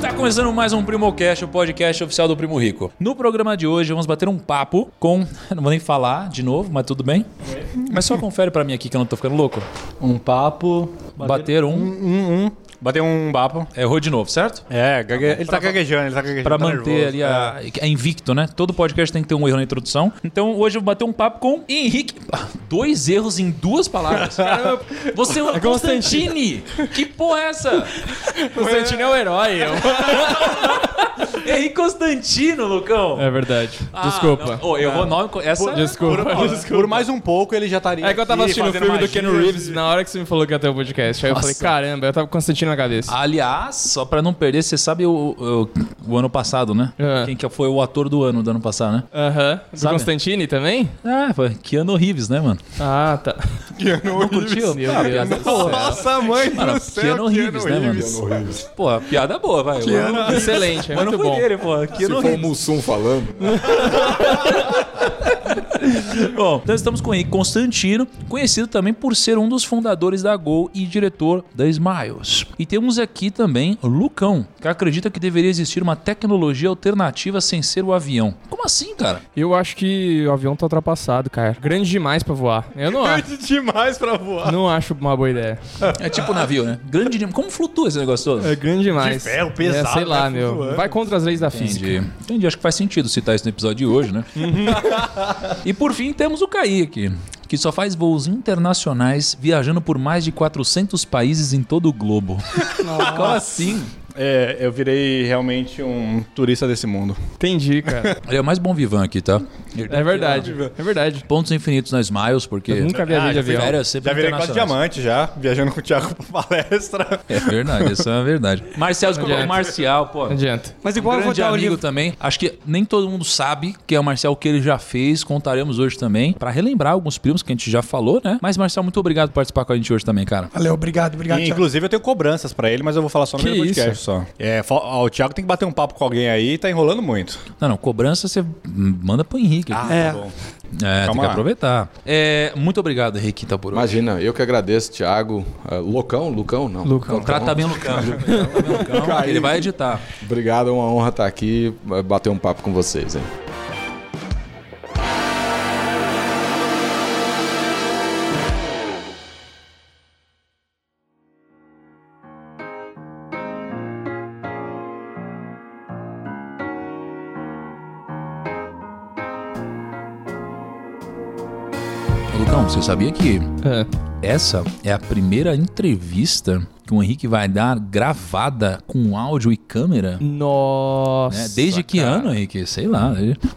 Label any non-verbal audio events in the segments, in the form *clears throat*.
Está começando mais um Primocast, o podcast oficial do Primo Rico. No programa de hoje vamos bater um papo com, não vou nem falar de novo, mas tudo bem. Mas só confere pra mim aqui que eu não tô ficando louco. Um papo. Bater um, Um, um. Bateu um bapo. errou de novo, certo? É, gague... ele tá gaguejando, ele tá gaguejando. Pra tá manter nervoso. ali a, é invicto, né? Todo podcast tem que ter um erro na introdução. Então hoje eu vou bater um papo com Henrique. Ah, Dois erros em duas palavras. Caramba, você é o *laughs* Constantine. Que porra é essa? *laughs* Constantino é o herói. *laughs* Henrique Constantino, Lucão. É verdade. Ah, Desculpa. não. Ô, errou o nome. Essa Desculpa. Por, por mais um pouco ele já estaria. É que eu tava aqui assistindo o filme do. Keanu Reeves na hora que você me falou que ia ter o podcast. Aí eu Nossa. falei, caramba, eu tava com Constantino na cabeça. Aliás, só pra não perder, você sabe o, o, o ano passado, né? Ah. Quem que foi o ator do ano do ano passado, né? Aham. Do Sabe? Constantine também? Ah, foi Keanu Reeves, né, mano? Ah, tá. *laughs* Não curtiu? Meu Ah, Deus do. Nossa, mãe Mano, do céu. Keanu Reeves, né, mano? Pô, piada boa, vai. Keanu... Excelente, é Mas não muito foi bom. dele, pô. Se Keanu for o Reeves. Mussum falando. *laughs* *laughs* Bom, então estamos com o Henrique Constantino, conhecido também por ser um dos fundadores da Gol e diretor da Smiles. E temos aqui também o Lucão, que acredita que deveria existir uma tecnologia alternativa sem ser o avião. Como assim, cara? Eu acho que o avião tá ultrapassado, cara. Grande demais pra voar. Eu não acho. Grande demais pra voar. Não acho uma boa ideia. É tipo navio, né? Grande demais. Como flutua esse negócio todo? É grande demais. De ferro, pesado, É, sei lá, vai meu. Vai contra as leis da física. Entendi. Entendi. Acho que faz sentido citar isso no episódio de hoje, né? e *laughs* por fim temos o Kaique, que só faz voos internacionais viajando por mais de 400 países em todo o globo. Como assim? É, eu virei realmente um turista desse mundo. Entendi, cara. *laughs* Ele é o mais bom vivan aqui, tá? É verdade. É verdade. Pontos infinitos na Smiles, porque... Eu nunca viajei de já fui- avião. Sério, sempre Já virei quase diamante já, viajando com o Thiago pra palestra. É verdade, isso é uma verdade. Marcial, desculpa, Marcial, pô. Não adianta. Mas Um igual eu vou dar amigo também. Acho que nem todo mundo sabe que é o Marcial, o que ele já fez. Contaremos hoje também. Pra relembrar alguns primos que a gente já falou, né? Mas, Marcial, muito obrigado por participar com a gente hoje também, cara. Valeu, obrigado, obrigado. E, inclusive eu tenho cobranças pra ele, mas eu vou falar só no Que meu podcast isso? Só. É, ó, o Thiago tem que bater um papo com alguém aí, tá enrolando muito. Não, não, cobrança você manda pro Henrique. aqui. É. Tá bom. é, tem calma que lá. aproveitar. É, muito obrigado, Henrique, tá por hoje. Imagina, eu que agradeço, Thiago. Ah, Lucão? Lucão? Não. Lucão. *laughs* Trata bem o Lucão. Trata bem Lucão, que ele vai editar. Obrigado, é uma honra estar aqui, bater um papo com vocês. Hein? Você sabia que É. essa é a primeira entrevista que o Henrique vai dar gravada com áudio e câmera? Nossa. né? Desde que cara. ano, Henrique? Sei lá.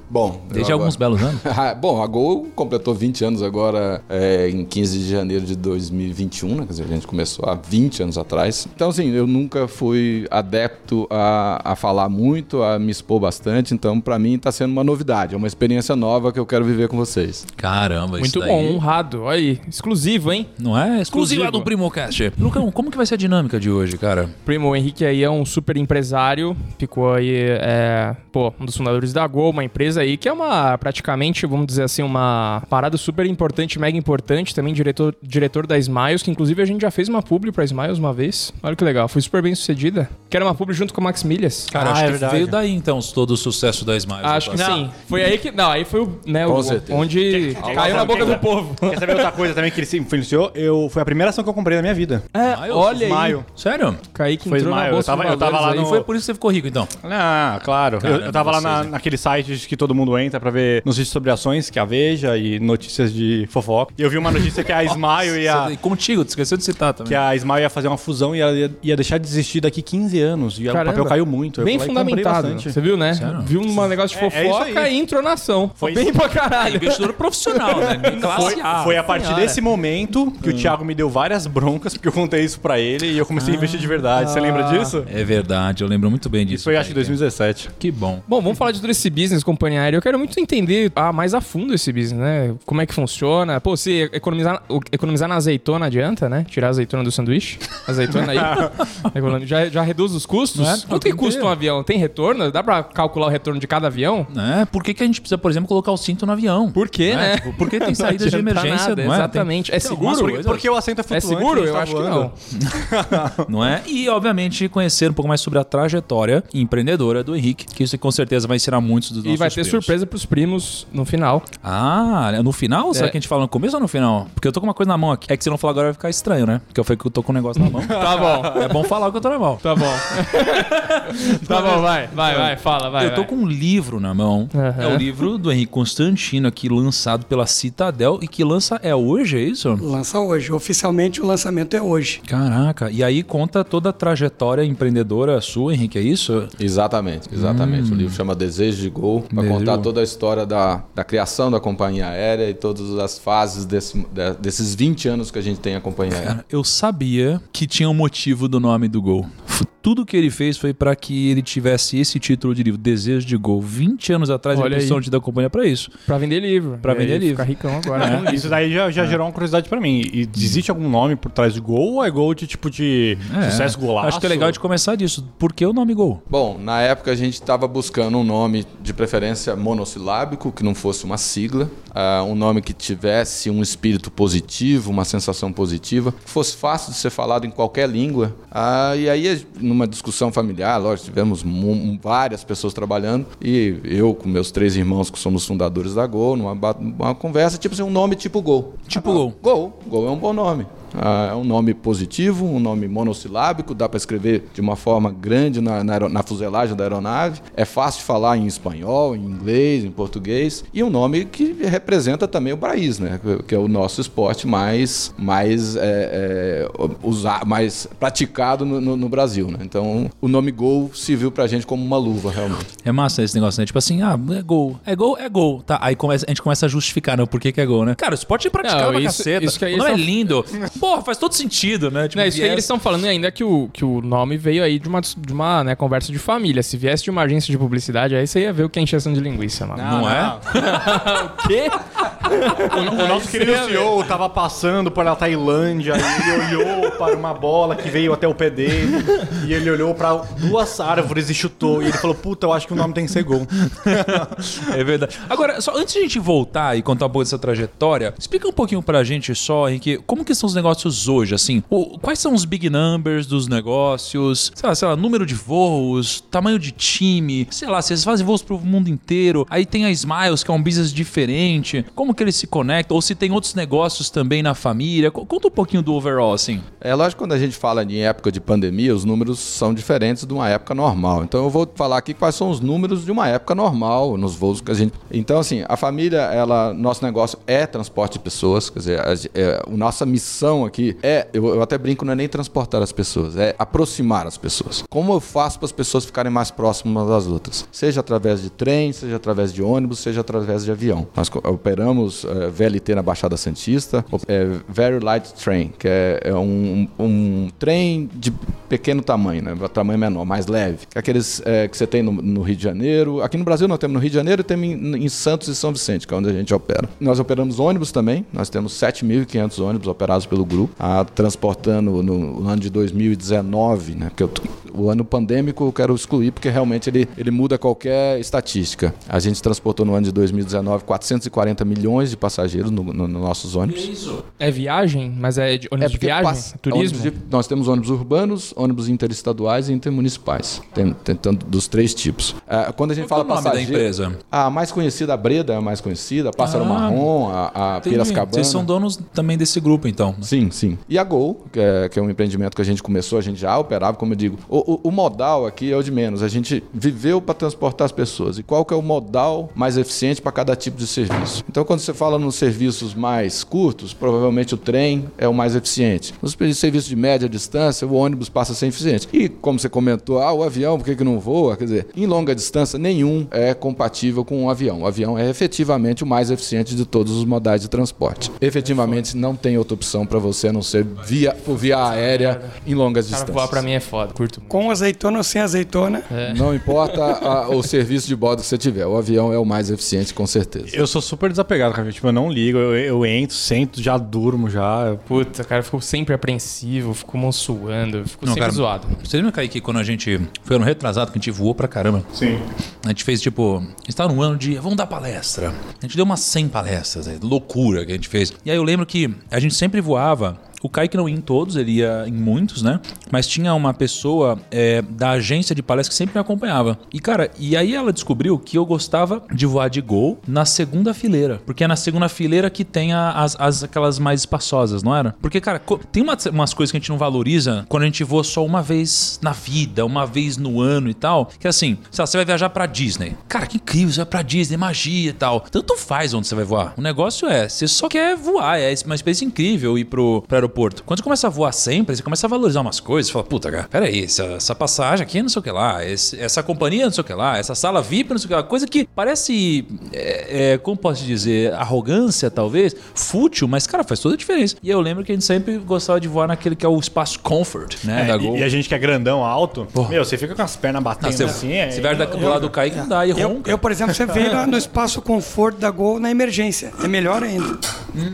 Bom, Desde alguns agora- belos anos. *laughs* Ah, Bom, a Gol completou 20 anos agora é, em 15 de janeiro de 2021, né? Quer dizer, a gente começou há 20 anos atrás. Então, assim, eu nunca fui adepto a, a falar muito, a me expor bastante. Então, pra mim, tá sendo uma novidade. É uma experiência nova que eu quero viver com vocês. Caramba, Muito isso bom, daí... honrado. Olha aí. Exclusivo, hein? Não é? Exclusiva Exclusivo. do Primocast. Lucão, como que vai ser a dinâmica de hoje, cara? Primo, o Henrique aí é um super empresário. Ficou aí, é, pô, um dos fundadores da Gol, uma empresa aí que é uma, praticamente, vamos dizer assim, uma parada super importante, mega importante. Também diretor, diretor da Smiles, que inclusive a gente já fez uma publi pra Smiles uma vez. Olha que legal, foi super bem sucedida. Que era uma publi junto com o Max Milhas. Cara, Ah, acho é que verdade. veio daí, então, todo o sucesso da Smiles. Acho que sim. Foi aí que. Não, aí foi o. Né, o- onde caiu na boca do povo. Quer saber outra coisa também que ele se influenciou? Eu, foi a primeira ação que eu comprei na minha vida. É, olha aí. Smile. Sério? Kaique Foi entrou na Smile, eu bolsa tava- de eu tava lá aí. no- E foi por isso que você ficou rico, então. Ah, claro. Caramba, eu, eu tava lá vocês, na, hein? naquele site que todo mundo entra pra ver notícias sobre ações, que é a Veja, e notícias de fofoca. E eu vi uma notícia que a *laughs* Smile ia... Você- Contigo, tu esqueceu de citar também. Que a Smile ia fazer uma fusão e ela ia, ia deixar de existir daqui 15 anos. E Caramba. o papel caiu muito. Eu Bem fundamentado. Você viu, né? Sério? Viu um negócio de É- é fofoca aí. e entrou na ação. Foi Bem isso. pra caralho. Investidor profissional, né? Classe Foi, A. foi a partir desse momento que o Thiago me deu várias broncas, porque eu contei isso pra ele e eu comecei a investir de verdade. Você lembra disso? É verdade, eu lembro muito bem disso. Isso foi acho que Kaique. 2017. Que bom. Bom, vamos falar de todo esse business, companhia aérea. Eu quero muito entender ah, mais a fundo esse business, né? Como é que funciona. Pô, se economizar, economizar na azeitona adianta, né? Tirar a azeitona do sanduíche. Azeitona aí. *laughs* Já, já reduz os custos. É? Quanto que custa que- um avião? Tem retorno? Dá pra calcular o retorno de cada avião? É, por que, que a gente precisa, por exemplo, colocar o cinto no avião? Por quê, Não é? né? Tipo, por que tem saídas de emergência, nada, não é? Exatamente. Tem- É tem algumas seguro? coisas. Porque o assento é É flutuante. seguro? a gente Eu tá acho que voando. não. *laughs* *laughs* não é? E, obviamente, conhecer um pouco mais sobre a trajetória empreendedora do Henrique, que isso com certeza vai ensinar muitos dos nossos E vai ter primos. surpresa pros primos no final. Ah, no final? Será É. que a gente fala no começo ou no final? Porque eu tô com uma coisa na mão aqui. É que se não falar agora vai ficar estranho, né? Porque eu falei que eu tô com um negócio na mão. *laughs* Tá bom. é bom falar que eu tô na mão. Tá bom. *laughs* tá bom, vai, vai, vai, fala, vai. eu tô vai. com um livro na mão. Aham. É o livro do Henrique Constantino aqui, lançado pela Citadel e que lança é hoje, é isso? Lança hoje. Oficialmente o lançamento é hoje. Caraca, e aí conta toda a trajetória empreendedora sua, Henrique, é isso? Exatamente, exatamente. O livro chama Desejo de Gol, para Hum. De contar toda a história da, da criação da companhia aérea e todas as fases desse, de- desses 20 anos que a gente tem a companhia aérea. Cara, eu sabia que tinha um motivo do nome do Gol. Tudo que ele fez foi pra que ele tivesse esse título de livro, Desejo de Gol. 20 anos atrás Olha ele aí. precisou da companhia pra isso. Pra vender livro. Pra E vender livro. Ficar ricão agora. né? É, Isso daí já, já gerou uma curiosidade pra mim. E existe algum nome por trás de gol ou é gol de tipo de É, sucesso golaço? Acho que é legal de começar disso. Por que o nome Gol? Bom, na época a gente estava buscando um nome de preferência monossilábico, que não fosse uma sigla, ah, um nome que tivesse um espírito positivo, uma sensação positiva, que fosse fácil de ser falado em qualquer língua. Ah, e aí, numa discussão familiar, lógico, tivemos várias pessoas trabalhando e eu com meus três irmãos que somos fundadores da Gol, numa uma conversa, tipo assim, um nome tipo Gol. Tipo Ah, Gol. Gol. Gol é um bom nome. Ah, é um nome positivo, um nome monossilábico, dá para escrever de uma forma grande na, na, na fuselagem da aeronave. É fácil de falar em espanhol, em inglês, em português. E um nome que representa também o país, né? Que- é o nosso esporte mais, mais, é, é, usa- mais praticado no, no- no Brasil, né? Então, o nome Gol serviu pra gente como uma luva, realmente. É massa esse negócio, né? Tipo assim, ah, é gol. É gol, é gol. Tá, aí começa, a gente começa a justificar, não, por que, que é gol, né? Cara, o esporte é praticado Não, pra isso- caceta. isso que aí o nome é lindo. *laughs* Porra, faz todo sentido, né? Tipo, Não, isso que viés- eles estão falando ainda é que o, que o nome veio aí de uma, de uma né, conversa de família. Se viesse de uma agência de publicidade, aí você ia ver o que é encheção de linguiça, mano. Não, é? *laughs* O quê? O, o nosso querido CEO tava passando pela Tailândia e ele olhou para uma bola que veio até o pé dele e ele olhou para duas árvores e chutou. E ele falou: Puta, eu acho que o nome tem que ser gol. *laughs* É verdade. Agora, só antes de a gente voltar e contar um pouco dessa trajetória, explica um pouquinho pra gente só, Henrique, como que são os negócios hoje, assim? O- quais são os big numbers dos negócios? Sei lá, sei lá, número de voos, tamanho de time, sei lá, vocês fazem voos pro mundo inteiro, aí tem a Smiles, que é um business diferente, como que eles se conectam? Ou se tem outros negócios também na família? Co- Conta um pouquinho do overall, assim. É lógico quando a gente fala em época de pandemia, os números são diferentes de uma época normal. Então eu vou falar aqui quais são os números de uma época normal nos voos que a gente. Então assim, a família, ela, nosso negócio é transporte de pessoas, quer dizer, a, é, a nossa missão aqui é, eu, eu até brinco, não é nem transportar as pessoas, é aproximar as pessoas. Como eu faço para as pessoas ficarem mais próximas das outras? Seja através de trem, seja através de ônibus, seja através de avião. Nós operamos eh, VLT na Baixada Santista, é, Very Light Train, que é, é um, um trem de pequeno tamanho, né? tamanho menor, mais leve. É Aqueles eh, que você tem no, no Rio de Janeiro. Aqui no Brasil nós temos no Rio de Janeiro e temos em, em Santos e São Vicente, que é onde a gente opera. Nós operamos ônibus também. Nós temos 7.500 ônibus operados pelo grupo, ah, transportando no, no ano de 2019, né? Porque eu o ano pandêmico eu quero excluir porque realmente ele, ele muda qualquer estatística. A gente transportou no ano de 2019 440 milhões de passageiros no, no- nos nossos ônibus. É viagem? Mas é de ônibus de porque viagem? passa- Turismo? ônibus de- nós temos ônibus urbanos, ônibus interestaduais e intermunicipais. Tem, tem tanto dos três tipos. Ah, quando a gente Qual fala é o nome da empresa? A mais conhecida, a Breda é a mais conhecida, a Pássaro Ah, Marrom, a, a. Piracicabana. Vocês são donos também desse grupo, então. Sim, sim. E a Gol, que é, que é um empreendimento que a gente começou, a gente já operava, como eu digo. O, o- o modal aqui é o de menos. A gente viveu para transportar as pessoas. E qual que é o modal mais eficiente para cada tipo de serviço? Então, quando você fala nos serviços mais curtos, provavelmente o trem é o mais eficiente. Nos serviços de média distância, o ônibus passa a ser eficiente. E, como você comentou, ah, o avião, por que, que não voa? Quer dizer, em longa distância, nenhum é compatível com o avião. O avião é efetivamente o mais eficiente de todos os modais de transporte. Efetivamente, não tem outra opção para você a não ser via, por via aérea em longas Cara, distâncias. voar pra mim é foda, curto muito. Com azeitona ou sem azeitona. Não importa a- o serviço de bordo que você tiver, o avião é o mais eficiente, com certeza. Eu sou super desapegado, cara. Tipo, eu não ligo, eu, eu entro, sento, já durmo, já. Puta, cara, eu fico sempre apreensivo, fico mão suando, eu fico Não, sempre cara, zoado. Você lembra, Kaique, quando a gente. Foi ano retrasado que a gente voou pra caramba? Sim. A gente fez tipo. A gente tava num ano de. Vamos dar palestra. A gente deu umas 100 palestras, né? loucura que a gente fez. E aí eu lembro que a gente sempre voava estava O Kaique não ia em todos, ele ia em muitos, né? Mas tinha uma pessoa é, da agência de palestra que sempre me acompanhava. E, cara, e aí ela descobriu que eu gostava de voar de gol na segunda fileira. Porque é na segunda fileira que tem as, as- aquelas mais espaçosas, não era? Porque, cara, tem umas, umas coisas que a gente não valoriza quando a gente voa só uma vez na vida, uma vez no ano e tal. Que é assim, sei lá, você vai viajar pra Disney. Cara, que incrível, você vai pra Disney, magia e tal. Tanto faz onde você vai voar. O negócio é, você só quer voar, é uma experiência incrível ir pro, pro aeroporto. Quando você começa a voar sempre, você começa a valorizar umas coisas, você fala, puta, cara, peraí, essa, essa passagem aqui não sei o que lá, esse- essa companhia não sei o que lá, essa sala VIP não sei o que lá, coisa que parece, é, é, como posso dizer, arrogância talvez, fútil, mas cara, faz toda a diferença. E eu lembro que a gente sempre gostava de voar naquele que é o espaço comfort, né, da É, Gol. e, e a gente que é grandão, alto, Porra. meu, você fica com as pernas batendo Não, você, assim. é- você vai da- do lado do Kaique, não dá, e Eu, ronca. eu, por exemplo, você veio lá no *laughs* espaço conforto da Gol na emergência. É melhor ainda.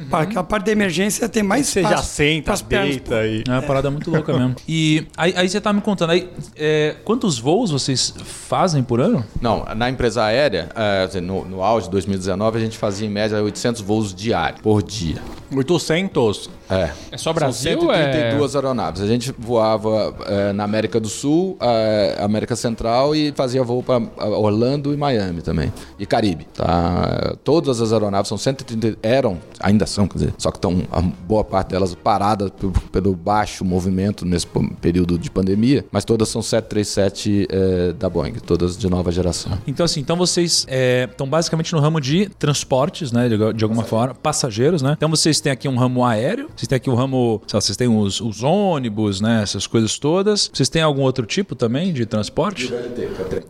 Para aquela parte da emergência tem mais Você já espaço senta, pras pernas. deita e. É uma parada muito louca mesmo. *laughs* E aí, aí você tá me contando aí, é, quantos voos vocês fazem por ano? Não, na empresa aérea, é, no, no auge de 2019, a gente fazia em média 800 voos diários, por dia. 800. É. É só Brasil? São é... 132 aeronaves. A gente voava é, na América do Sul, é, América Central e fazia voo para Orlando e Miami também. E Caribe. Tá? Todas as aeronaves são 130. Eram, ainda são, quer dizer, só que estão a boa parte delas paradas p- pelo baixo movimento nesse período de pandemia, mas todas são 737 é, da Boeing, todas de nova geração. Então, assim, então vocês estão basicamente no ramo de transportes, né? De, de alguma forma, passageiros, né? Então vocês têm aqui um ramo aéreo, vocês têm aqui um ramo, sei lá, vocês têm os, os ônibus, né? Essas coisas todas. Vocês têm algum outro tipo também de transporte?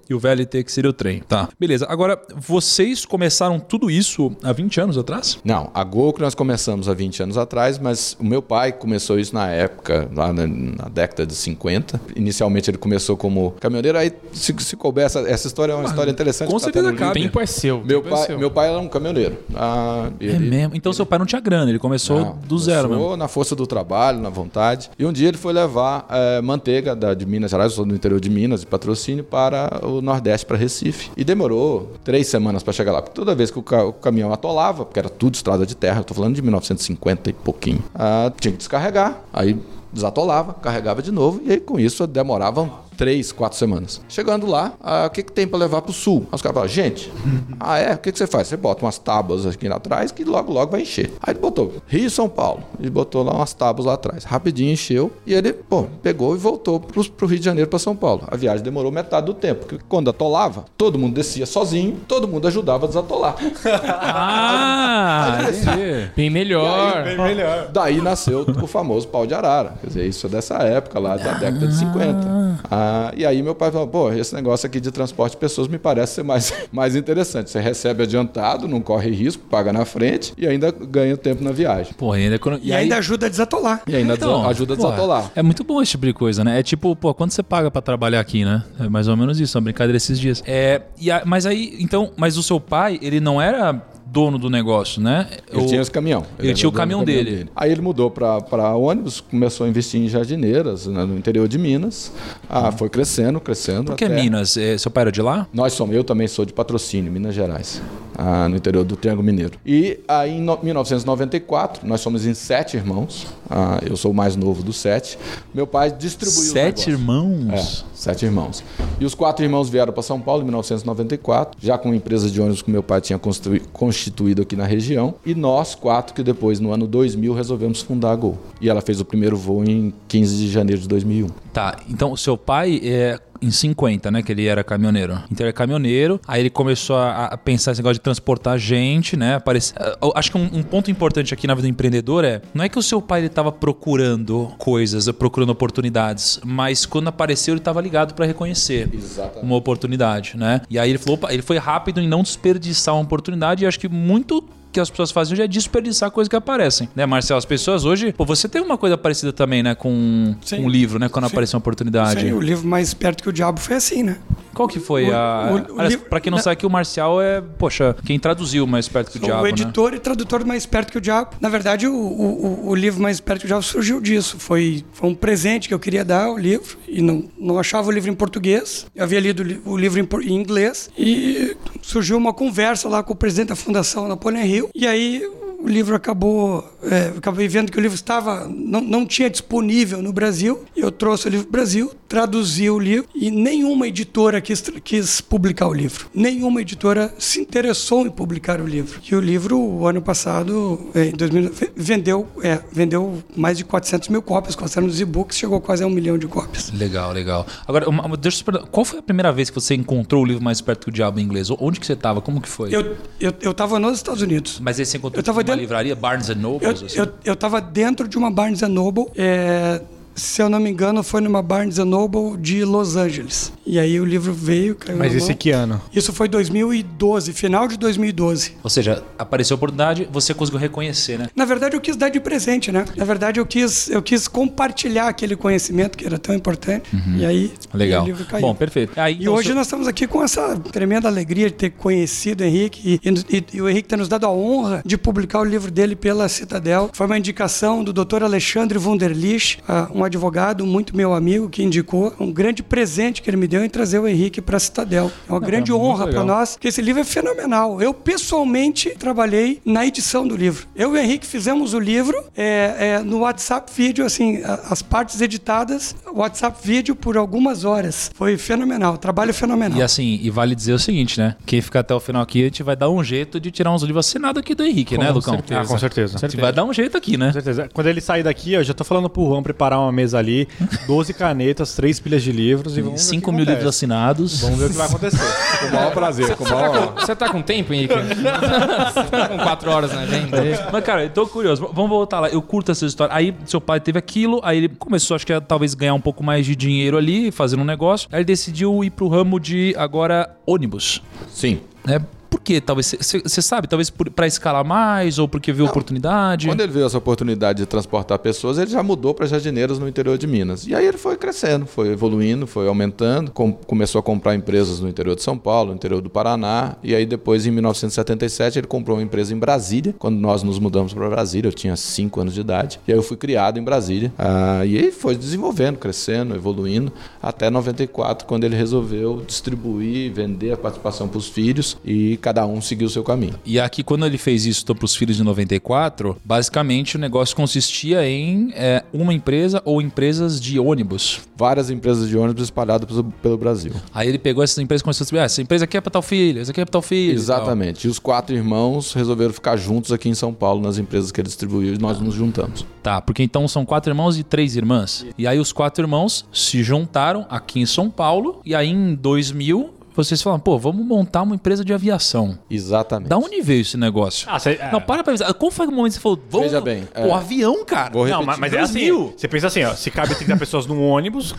E o VLT, que seria o trem. Tá. Beleza. Agora, vocês começaram tudo isso há 20 anos atrás? Não, a Gol que nós começamos há 20 anos atrás, mas o meu pai começou isso na época, lá na, na década de 50. Inicialmente ele começou como caminhoneiro, aí se, se couber, essa, essa história é uma história interessante. com tá certeza cabe. O tempo é seu. Meu é pai, seu. meu pai era um caminhoneiro. Ah, É ele- mesmo. Então seu pai não tinha grana, ele começou Não, do zero começou mesmo. na força do trabalho, na vontade. E um dia ele foi levar eh, manteiga da, de Minas Gerais, eu sou do interior de Minas, de patrocínio, para o Nordeste, para Recife. E demorou três semanas para chegar lá. Porque toda vez que o, ca- o caminhão atolava, porque era tudo estrada de terra, eu tô falando de 1950 e pouquinho, ah, tinha que descarregar. Aí desatolava, carregava de novo, e aí com isso demoravam três, quatro semanas. Chegando lá, ah, o que, que tem para levar para o sul? Aí os caras falaram, gente, *laughs* ah é? O que, que você faz? Você bota umas tábuas aqui atrás que logo, logo vai encher. Aí ele botou Rio e São Paulo. Ele botou lá umas tábuas lá atrás. Rapidinho encheu e ele, pô, pegou e voltou pro, pro Rio de Janeiro para São Paulo. A viagem demorou metade do tempo, porque quando atolava, todo mundo descia sozinho, todo mundo ajudava a desatolar. *laughs* Ah. *laughs* Bem melhor. Bem melhor. Daí nasceu o famoso pau de arara. Quer dizer, isso é dessa época lá, da década de 50. Ah, e aí meu pai falou, pô, esse negócio aqui de transporte de pessoas me parece ser mais, *laughs* mais interessante. Você recebe adiantado, não corre risco, paga na frente e ainda ganha tempo na viagem. Pô, ainda quando- E, aí- ainda ajuda a desatolar. E ainda Então, desa- ajuda a pô, desatolar. É muito bom esse tipo de coisa, né? É tipo, pô, quanto você paga pra trabalhar aqui, né? É mais ou menos isso, uma brincadeira esses dias. É, e a- mas aí, então, mas o seu pai, ele não era dono do negócio, né? Ele O- tinha esse caminhão. Ele era tinha o do caminhão dele. Aí ele mudou para ônibus, começou a investir em jardineiras né, no interior de Minas. Ah, foi crescendo, crescendo. Por que até- Minas? É, seu pai era de lá? Nós somos, eu também sou de patrocínio, Minas Gerais, ah, no interior do Triângulo Mineiro. E aí em no- 1994, nós somos em sete irmãos. Ah, eu sou o mais novo dos sete. Meu pai distribuiu Sete irmãos? É, sete irmãos. E os quatro irmãos vieram para São Paulo em 1994, já com empresa de ônibus que meu pai tinha construí- constituído aqui na região. E nós quatro, que depois, no ano 2000, resolvemos fundar a Gol. E ela fez o primeiro voo em 15 de janeiro de 2001. Tá, então o seu pai é em 50, né? Que ele era caminhoneiro. Então ele é caminhoneiro, aí ele começou a, a pensar esse negócio de transportar gente, né? Aparece... Eu Acho que um, um ponto importante aqui na vida do empreendedor é: não é que o seu pai ele tava procurando coisas, procurando oportunidades, mas quando apareceu ele tava ligado para reconhecer Exatamente. uma oportunidade, né? E aí ele falou, opa, ele foi rápido em não desperdiçar uma oportunidade e acho que muito que as pessoas fazem hoje é desperdiçar coisas que aparecem, né, Marcelo? As pessoas hoje, pô, você teve uma coisa parecida também, né, com um livro, né, quando Sim. apareceu uma oportunidade. Sim, o livro mais perto que o diabo foi assim, né? Qual que foi O- a. pra quem não na- sabe que o Marcial é, poxa, quem traduziu mais perto que o diabo, o né? editor e tradutor mais perto que o diabo. Na verdade, o, o, o- livro mais perto que o diabo surgiu disso. Foi, foi um presente que eu queria dar, o livro, e não, não achava o livro em português. Eu havia lido o li- o livro em, em inglês e surgiu uma conversa lá com o presidente da Fundação Napoleon Hill. E aí o livro acabou é, acabei vendo que o livro estava não, não tinha disponível no Brasil. Eu trouxe o livro para o Brasil, traduzi o livro e nenhuma editora quis, quis publicar o livro. Nenhuma editora se interessou em publicar o livro. E o livro, o ano passado, é, em 2000, vendeu, é, vendeu mais de 400 mil cópias, considerando os e-books, chegou quase a um milhão de cópias. Legal, legal. Agora, uma, deixa eu perguntar, qual foi a primeira vez que você encontrou o livro Mais Perto que o Diabo em inglês? Onde que você estava? Como que foi? Eu, eu, eu tava nos Estados Unidos. Mas aí você encontrou Eu tava tipo, uma dentro- livraria, Barnes Noble? Eu, assim? eu, eu tava dentro de uma Barnes Noble, é, se eu não me engano, foi numa Barnes Noble de Los Angeles. E aí o livro veio, caiu Mas na esse mão. que ano? Isso foi 2012, final de 2012. Ou seja, apareceu a oportunidade, você conseguiu reconhecer, né? Na verdade, eu quis dar de presente, né? Na verdade, eu quis, eu quis compartilhar aquele conhecimento que era tão importante. E aí, Legal. o livro caiu. Bom, perfeito. Aí, E então, hoje seu- nós estamos aqui com essa tremenda alegria de ter conhecido o Henrique e, e- e o Henrique ter nos dado a honra de publicar o livro dele pela Citadel. Foi uma indicação do Dr. Alexandre Wunderlich, ah, um advogado muito meu amigo que indicou um grande presente que ele me deu em trazer o Henrique para a Citadel. É uma grande é honra para nós, porque esse livro é fenomenal. Eu pessoalmente trabalhei na edição do livro. Eu e o Henrique fizemos o livro é, é, no WhatsApp vídeo, assim, as partes editadas, WhatsApp vídeo por algumas horas. Foi fenomenal, trabalho fenomenal. E assim, e vale dizer o seguinte, né? Quem ficar até o final aqui, a gente vai dar um jeito de tirar uns livros assinados aqui do Henrique, né, Lucão? Ah, com certeza. A gente vai dar um jeito aqui, né? Com certeza. Quando ele sair daqui, eu já tô falando pro Juan preparar uma mesa ali, 12 canetas, 3 pilhas de livros e vamos ver o que 5 mil livros assinados. Vamos ver o que vai acontecer. Com o maior prazer, com o maior... Você tá com tempo, Henrique? *laughs* Você tá com quatro horas na agenda? Mas, cara, eu tô curioso. Vamos voltar lá. Eu curto essa história. Aí, seu pai teve aquilo, aí ele começou, acho que a talvez ganhar um pouco mais de dinheiro ali, fazendo um negócio. Aí ele decidiu ir pro ramo de, agora, ônibus. Sim. Né? Por quê? Talvez, você sabe, talvez por, pra escalar mais ou porque viu oportunidade. Quando ele viu essa oportunidade de transportar pessoas, ele já mudou para Jardineiras no interior de Minas. E aí ele foi crescendo, foi evoluindo, foi aumentando, com- começou a comprar empresas no interior de São Paulo, no interior do Paraná, e aí depois, em 1977, ele comprou uma empresa em Brasília. Quando nós nos mudamos para Brasília, eu tinha 5 anos de idade, e aí eu fui criado em Brasília. Ah, e aí foi desenvolvendo, crescendo, evoluindo, até 94, quando ele resolveu distribuir, vender a participação para os filhos, e cada um seguiu o seu caminho. E aqui, quando ele fez isso para os filhos em 94, basicamente o negócio consistia em é, uma empresa ou empresas de ônibus. Várias empresas de ônibus espalhadas pelo- pelo Brasil. Aí ele pegou essas empresas e começou a distribuir. Ah, essa empresa aqui é para tal filho, essa aqui é para tal filho. e. Exatamente. E os quatro irmãos resolveram ficar juntos aqui em São Paulo, nas empresas que ele distribuiu, e nós nos juntamos. Tá, porque então são quatro irmãos e três irmãs. E aí os quatro irmãos se juntaram aqui em São Paulo. E aí em 2000, vocês falaram, pô, vamos montar uma empresa de aviação. Exatamente. Da onde veio esse negócio? Ah, cê- é. Não, para pra avisar. Qual foi o momento que você falou, vamos... Veja bem, Pô, é. avião, cara. Vou Não, repetir. mas, mas é assim. 2000. Você pensa assim, ó, se cabe 30 pessoas num ônibus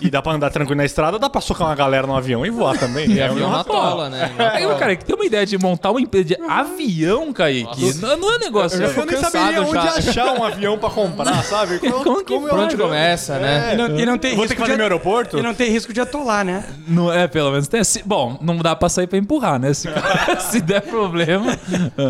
e dá pra andar tranquilo na estrada, dá pra socar uma galera no avião e voar também. E É, avião na tola, né? Aí, cara, que tem uma ideia de montar uma empresa de avião, Kaique. Não, não é negócio. Eu já Eu nem saberia onde já. achar um avião pra comprar, sabe? Como *laughs* que eu Por onde começa, né? E não, e não tem Vou ter que fazer de- no aeroporto? E não tem risco de atolar, né? Não é, pelo menos tem assim. Bom, não dá pra sair pra empurrar, né? Se, *laughs* se der problema.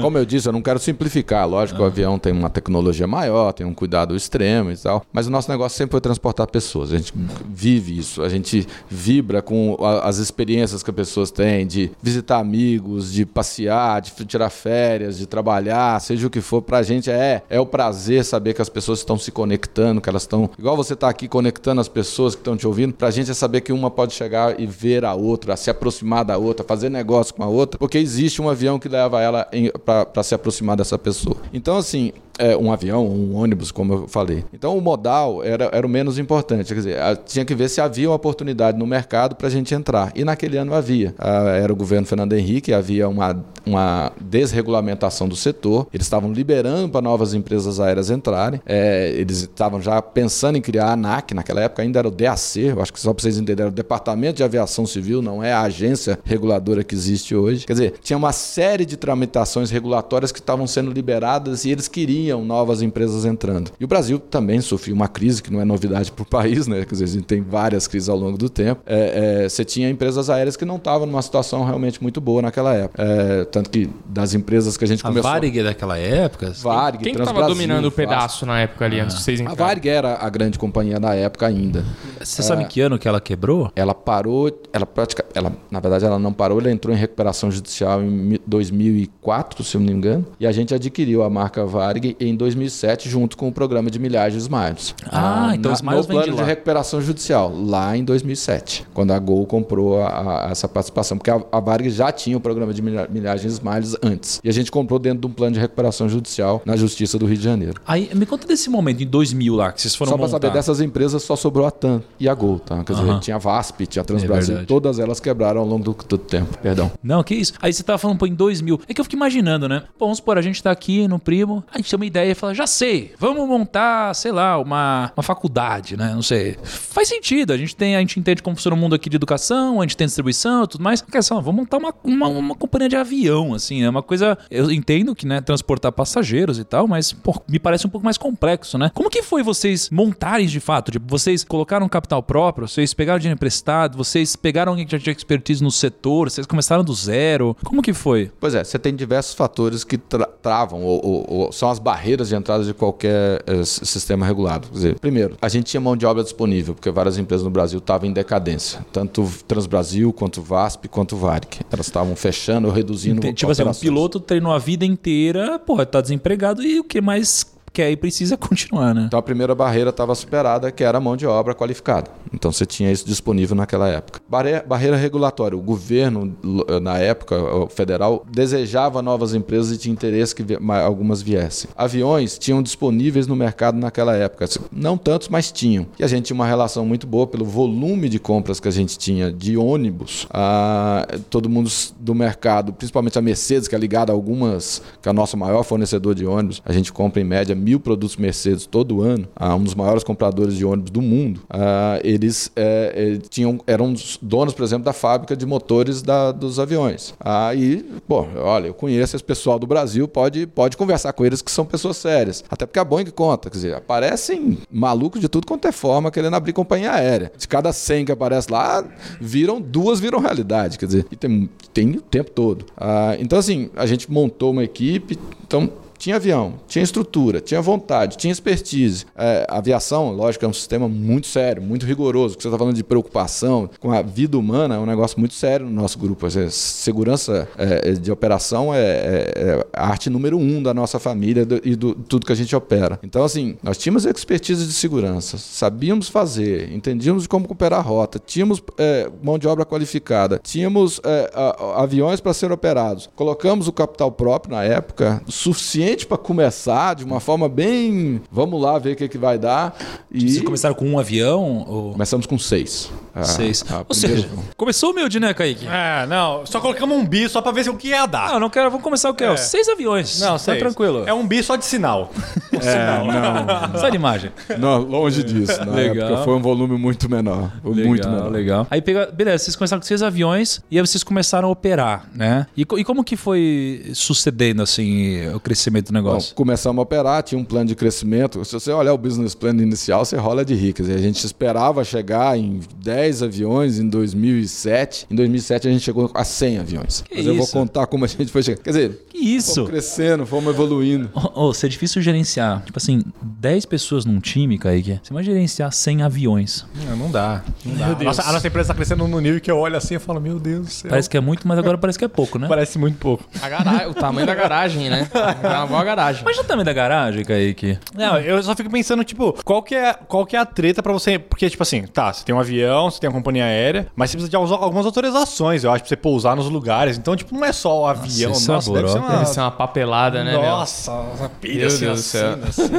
Como eu disse, eu não quero simplificar. Lógico que o avião tem uma tecnologia maior, tem um cuidado extremo e tal. Mas o nosso negócio sempre foi transportar pessoas. A gente vive isso. A gente vibra com as experiências que as pessoas têm de visitar amigos, de passear, de tirar férias, de trabalhar, seja o que for. Pra gente é, é o prazer saber que as pessoas estão se conectando, que elas estão. Igual você tá aqui conectando as pessoas que estão te ouvindo. Pra gente é saber que uma pode chegar e ver a outra, se aproximar da outra, fazer negócio com a outra, porque existe um avião que leva ela para se aproximar dessa pessoa. Então, assim, é, um avião, um ônibus, como eu falei. Então, o modal era, era o menos importante. Quer dizer, tinha que ver se havia uma oportunidade no mercado para a gente entrar. E naquele ano havia. Ah, era o governo Fernando Henrique, havia uma, uma desregulamentação do setor. Eles estavam liberando para novas empresas aéreas entrarem. É, eles estavam já pensando em criar a ANAC. Naquela época ainda era o DAC. Eu acho que só para vocês entenderem, o Departamento de Aviação Civil, não é a agência reguladora que existe hoje. Quer dizer, tinha uma série de tramitações regulatórias que estavam sendo liberadas e eles queriam novas empresas entrando. E o Brasil também sofreu uma crise que não é novidade para o país, né? Quer dizer, a gente tem várias crises ao longo do tempo. É, é, você tinha empresas aéreas que não estavam numa situação realmente muito boa naquela época. É, tanto que das empresas que a gente A começou... Varig daquela época. Varig, Quem que tava Transbrasil, dominando o Vasco. pedaço na época ali, antes de vocês A entrarem? Varig era a grande companhia da época ainda. Você sabe em que ano que ela quebrou? Ela parou, ela pratica, ela na verdade ela não parou, ela entrou em recuperação judicial em mi- 2004, se eu não me engano, e a gente adquiriu a marca Varig em 2007 junto com o programa de milhagem Smiles. Ah, então na, Smiles no vem de plano de, lá. recuperação judicial, lá em 2007, quando a Gol comprou a- a- essa participação, porque a, a Varg já tinha o programa de milha- milhagem Smiles antes. E a gente comprou dentro de um plano de recuperação judicial na Justiça do Rio de Janeiro. Aí, me conta desse momento, em 2000 lá, que vocês foram Só para saber, dessas empresas só sobrou a TAM e a Gol, tá? Quer dizer, Aham. tinha a VASP, tinha a Transbrasil, verdade. todas elas quebraram ao longo do, do tempo. Perdão. Não, que isso. Aí você tava falando, pô, em 2000. É que eu fico imaginando, né? Pô, vamos supor, a gente tá aqui no Primo, a gente uma ideia e fala, já sei, vamos montar, sei lá, uma, uma faculdade, né? Não sei. Faz sentido, a gente tem, a gente entende como funciona o mundo aqui de educação, a gente tem distribuição e tudo mais. Quer só, vamos montar uma, uma, uma companhia de avião, assim, é uma coisa... Eu entendo que, né, transportar passageiros e tal, mas, pô, me parece um pouco mais complexo, né? Como que foi vocês montarem de fato? Tipo, vocês colocaram capital próprio, vocês pegaram dinheiro emprestado, vocês pegaram alguém que já tinha expertise no setor, vocês começaram do zero. Como que foi? Pois é, você tem diversos fatores que tra- travam ou, ou- ou são as barreiras de entrada de qualquer eh, sistema regulado. Quer dizer, primeiro, a gente tinha mão de obra disponível, porque várias empresas no Brasil estavam em decadência. Tanto Transbrasil, quanto VASP, quanto VARIC. Elas estavam fechando ou reduzindo Tem- tipo assim, um piloto treinou a vida inteira, porra, tá desempregado e o que mais quer e precisa *laughs* continuar, né? Então a primeira barreira estava superada, que era a mão de obra qualificada. Então você tinha isso disponível naquela época. Barre- barreira regulatória. O governo, l- na época, federal, desejava novas empresas e tinha interesse que algumas viessem. Aviões tinham disponíveis no mercado naquela época. Não tantos, mas tinham. E a gente tinha uma relação muito boa pelo volume de compras que a gente tinha de ônibus. Ah, todo mundo do mercado, principalmente a Mercedes, que é ligada a algumas, que é o nosso maior fornecedor de ônibus. A gente compra em média mil produtos Mercedes todo ano, ah, um dos maiores compradores de ônibus do mundo. Ah, eles eh, eh, tinham, eram os donos, por exemplo, da fábrica de motores da- dos aviões. Aí, pô, olha, eu conheço esse pessoal do Brasil, pode, pode conversar com eles que são pessoas sérias. Até porque a Boeing conta, quer dizer, aparecem malucos de tudo quanto é forma querendo abrir companhia aérea. De cada 100 que aparece lá, viram duas viram realidade, quer dizer, e tem, tem o tempo todo. Ah, então, assim, a gente montou uma equipe, então tinha avião, tinha estrutura, tinha vontade, tinha expertise. É, aviação, lógico, é um sistema muito sério, muito rigoroso. Que você está falando de preocupação com a vida humana, é um negócio muito sério no nosso grupo. Dizer, segurança é, de operação é, é- é a arte número um da nossa família do- e do tudo que a gente opera. Então, assim, nós tínhamos expertise de segurança, sabíamos fazer, entendíamos como operar a rota, tínhamos é, mão de obra qualificada, tínhamos é, a- aviões para serem operados, colocamos o capital próprio na época, suficiente para começar de uma forma bem. Vamos lá ver o que, que vai dar. E Vocês começaram com um avião? Ou... começamos com seis. A- Seis. a Ou primeira- seja, começou humilde, né, Kaique? É, não, só colocamos um bi só pra ver se o que ia dar. Não, não quero. Vamos começar o quê? É. Seis aviões. Não, tá sei. tranquilo. É um bi só de sinal. *laughs* É, *laughs* Só de imagem. não, não, longe disso. Na Legal. época foi um volume muito menor. muito menor. legal. Aí, pega... beleza, vocês começaram com seis aviões e aí vocês começaram a operar, né? E, e como que foi sucedendo, assim, o crescimento do Bom, negócio? começamos a operar, tinha um plano de crescimento. Se você olhar o business plan inicial, você rola de rica. Quer dizer, A gente esperava chegar em 10 aviões em 2007. Em 2007 a gente chegou a 100 aviões. Que Mas eu vou isso? contar como a gente foi chegar. Quer dizer, que isso? fomos crescendo, fomos evoluindo. Ô, ô, isso é difícil gerenciar. Tipo assim, 10 pessoas num time, Kaique. Você vai gerenciar 100 aviões. Não, não dá. Não dá. A nossa, a nossa empresa tá crescendo num nível que eu olho assim e falo, meu Deus do céu. Parece que é muito, mas agora parece que é pouco, né? Parece muito pouco. A gara- O tamanho da garagem, né? É uma boa garagem. Mas já também da garagem, Kaique. Não, eu só fico pensando, tipo, qual que é, qual que é a treta pra você. Porque, tipo assim, tá, você tem um avião, você tem uma companhia aérea, mas você precisa de algumas- autorizações, eu acho, pra você pousar nos lugares. Então, tipo, não é só o avião. esse Nossa, deve ser sabor, ó. uma. Deve ser uma papelada, né, meu? Nossa, uma pilha Meu assim, Deus do assim, assim.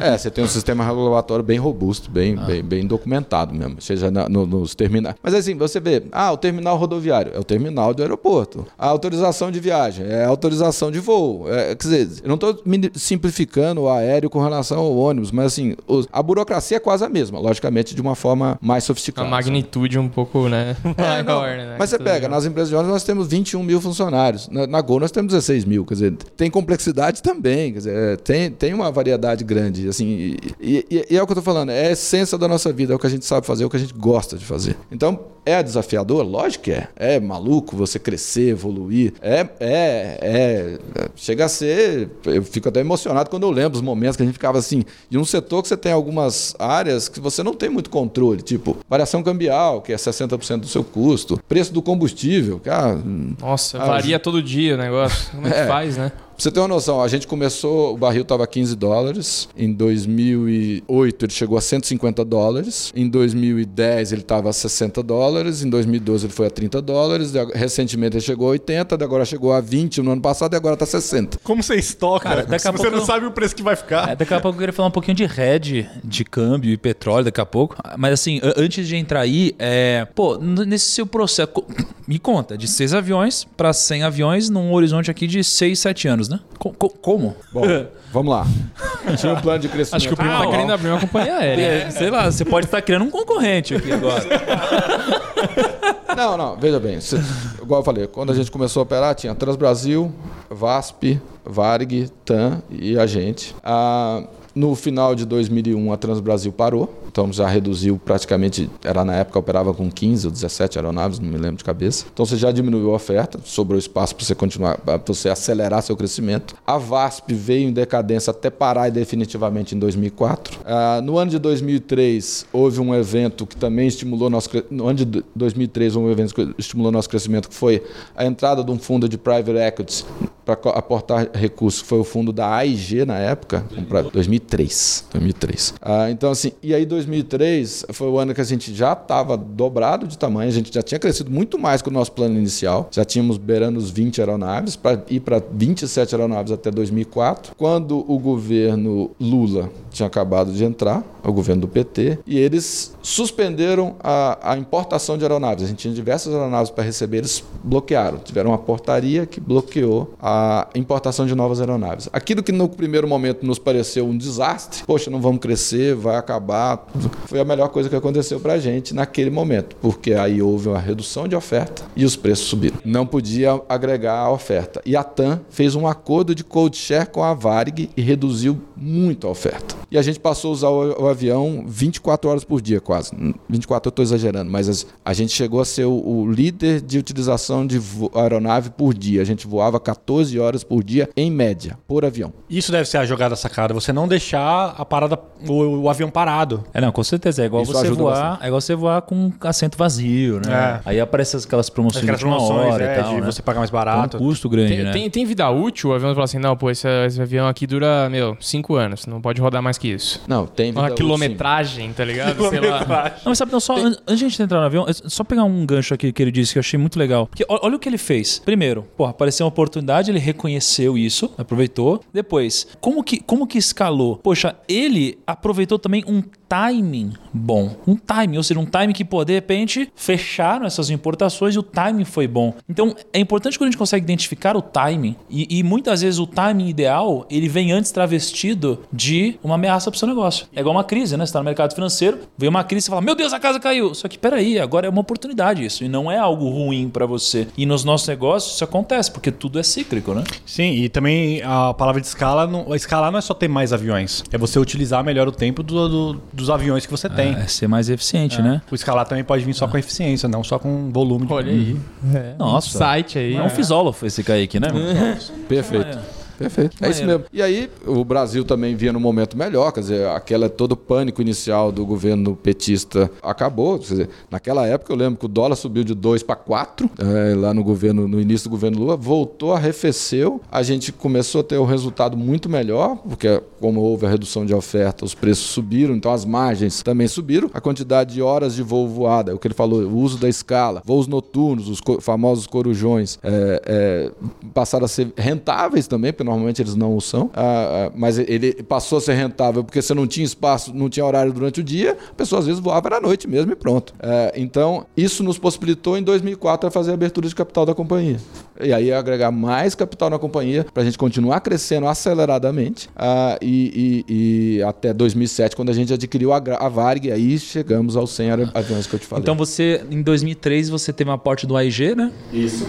É, você tem um sistema regulatório bem robusto, bem, bem, bem documentado mesmo, seja na- no- nos terminais. Mas assim, você vê, ah, o terminal rodoviário é o terminal do aeroporto. A autorização de viagem é a autorização de voo. É, quer dizer, eu não estou simplificando o aéreo com relação ao ônibus, mas assim, os- a burocracia é quase a mesma, logicamente de uma forma mais A sofisticada. magnitude um pouco, né? É, *laughs* maior, né? Mas você pega, nas empresas de ônibus nós temos 21 mil funcionários. Na, na Gol nós temos 16 mil. Quer dizer, tem complexidade também. Quer dizer, é, tem, tem uma variedade grande. Assim, e, e- e é o que eu tô falando, é a essência da nossa vida, é o que a gente sabe fazer, é o que a gente gosta de fazer. Então, é desafiador? Lógico que é. É maluco você crescer, evoluir. É, é, é. Chega a ser. Eu fico até emocionado quando eu lembro os momentos que a gente ficava assim. De um setor que você tem algumas áreas que você não tem muito controle, tipo variação cambial, que é 60% do seu custo, preço do combustível, que ah, Nossa, Ah, varia *laughs* todo dia o negócio. Como é que É. faz, né? Você ter uma noção, a gente começou, o barril estava 15 dólares, em 2008 ele chegou a 150 dólares, em 2010 ele estava a 60 dólares, em 2012 ele foi a 30 dólares, recentemente ele chegou a 80, agora chegou a 20 no ano passado e agora está 60. Como você estoca? Cara, daqui se a você pouco- não sabe o preço que vai ficar. É, daqui a pouco eu queria falar um pouquinho de hedge, de câmbio e petróleo daqui a pouco. Mas assim, antes de entrar aí, é, pô, nesse seu processo, me conta, de seis aviões para 100 aviões num horizonte aqui de 6, 7 anos, né? Co- co- como? Bom, *laughs* vamos lá. Tinha um plano de crescimento. Acho que o primo tá anual. querendo abrir uma companhia *laughs* aérea. É, sei lá, você pode estar criando um concorrente aqui agora. *laughs* Não, não, veja bem. cê- igual eu falei, quando a gente começou a operar, tinha Transbrasil, VASP, Varg, TAM e a gente. Ah, no final de 2001, a Transbrasil parou. Então já reduziu praticamente, era na época operava com 15 ou 17 aeronaves, não me lembro de cabeça. Então você já diminuiu a oferta, sobrou espaço para você continuar, para você acelerar seu crescimento. A VASP veio em decadência até parar definitivamente em 2004. Ah, no ano de 2003 houve um evento que também estimulou nosso no ano de 2003 houve um evento que estimulou nosso crescimento que foi a entrada de um fundo de private equity para aportar recursos, foi o fundo da AIG na época, comprar 2003, 2003. Ah, então assim, e aí 2003 foi o ano que a gente já estava dobrado de tamanho, a gente já tinha crescido muito mais que o nosso plano inicial, já tínhamos beirando os 20 aeronaves para ir para 27 aeronaves até 2004, quando o governo Lula tinha acabado de entrar, o governo do PT, e eles suspenderam a, a importação de aeronaves. A gente tinha diversas aeronaves para receber, eles bloquearam. Tiveram uma portaria que bloqueou a importação de novas aeronaves. Aquilo que no primeiro momento nos pareceu um desastre, poxa, não vamos crescer, vai acabar, foi a melhor coisa que aconteceu para a gente naquele momento, porque aí houve uma redução de oferta e os preços subiram. Não podia agregar a oferta. E a TAM fez um acordo de code share com a Varig e reduziu muito a oferta. E a gente passou a usar o, avião 24 horas por dia, quase. 24 eu estou exagerando, mas as- a gente chegou a ser o, líder de utilização de aeronave por dia. A gente voava 14 horas por dia, em média, por avião. Isso deve ser a jogada sacada. Você não deixar a parada, o, o avião parado. É, não, com certeza. É igual Isso você voar. bastante. É igual você voar com assento vazio, né? É. Aí aparecem aquelas promoções Aquelas de promoções hora é, e tal. de né? você pagar mais Tem barato. um custo grande, Tem, né? tem, tem vida útil? O avião fala assim, não, pô, esse, esse avião aqui dura, meu, 5 anos, não pode rodar mais que isso. Não, tem vida Uma útil, quilometragem, tá ligado? Sei lá. Não, mas sabe, não, só, an- antes de a gente entrar no avião, é só pegar um gancho aqui que ele disse que eu achei muito legal. Porque olha o que ele fez. Primeiro, porra, apareceu uma oportunidade, ele reconheceu isso, aproveitou. Depois, como que, como que escalou? Poxa, ele aproveitou também um timing bom. Um timing, ou seja, um timing que, pô, de repente, fecharam essas importações e o timing foi bom. Então, é importante quando a gente consegue identificar o timing, e, e muitas vezes o timing ideal, ele vem antes travestido de uma ameaça para o seu negócio. É igual uma crise, né? Você está no mercado financeiro, vem uma crise e fala, meu Deus, a casa caiu. Só que, peraí, agora é uma oportunidade isso, e não é algo ruim para você. E nos nossos negócios isso acontece, porque tudo é cíclico, né? Sim, e também a palavra de escala, não, escalar não é só ter mais aviões. É você utilizar melhor o tempo do- do- dos aviões que você tem. É ser mais eficiente, né? O escalar também pode vir só com eficiência, não só com volume. de- Olha aí. É, Nossa. Site aí. É um fisólogo esse Kaique, né? *laughs* Perfeito. Perfeito. É isso mesmo. E aí, o Brasil também vinha num momento melhor, quer dizer, aquela todo o pânico inicial do governo petista acabou. Quer dizer, naquela época eu lembro que o dólar subiu de 2 para 4, lá no governo, no início do governo Lula, voltou, arrefeceu, a gente começou a ter um resultado muito melhor, porque como houve a redução de oferta, os preços subiram, então as margens também subiram, a quantidade de horas de voo voada, é o que ele falou, o uso da escala, voos noturnos, os co- famosos corujões, é, é, passaram a ser rentáveis também, porque normalmente eles não o são, ah, ah, mas ele passou a ser rentável porque você não tinha espaço, não tinha horário durante o dia, a pessoa às vezes voava na noite mesmo e pronto. É, então, isso nos possibilitou em 2004 a fazer a abertura de capital da companhia. E aí agregar mais capital na companhia para a gente continuar crescendo aceleradamente ah, e, e- e até 2007, quando a gente adquiriu a, a Varg, aí chegamos aos 100 aer- aviões que eu te falei. Então você, em 2003, você teve uma aporte do AIG, né? isso.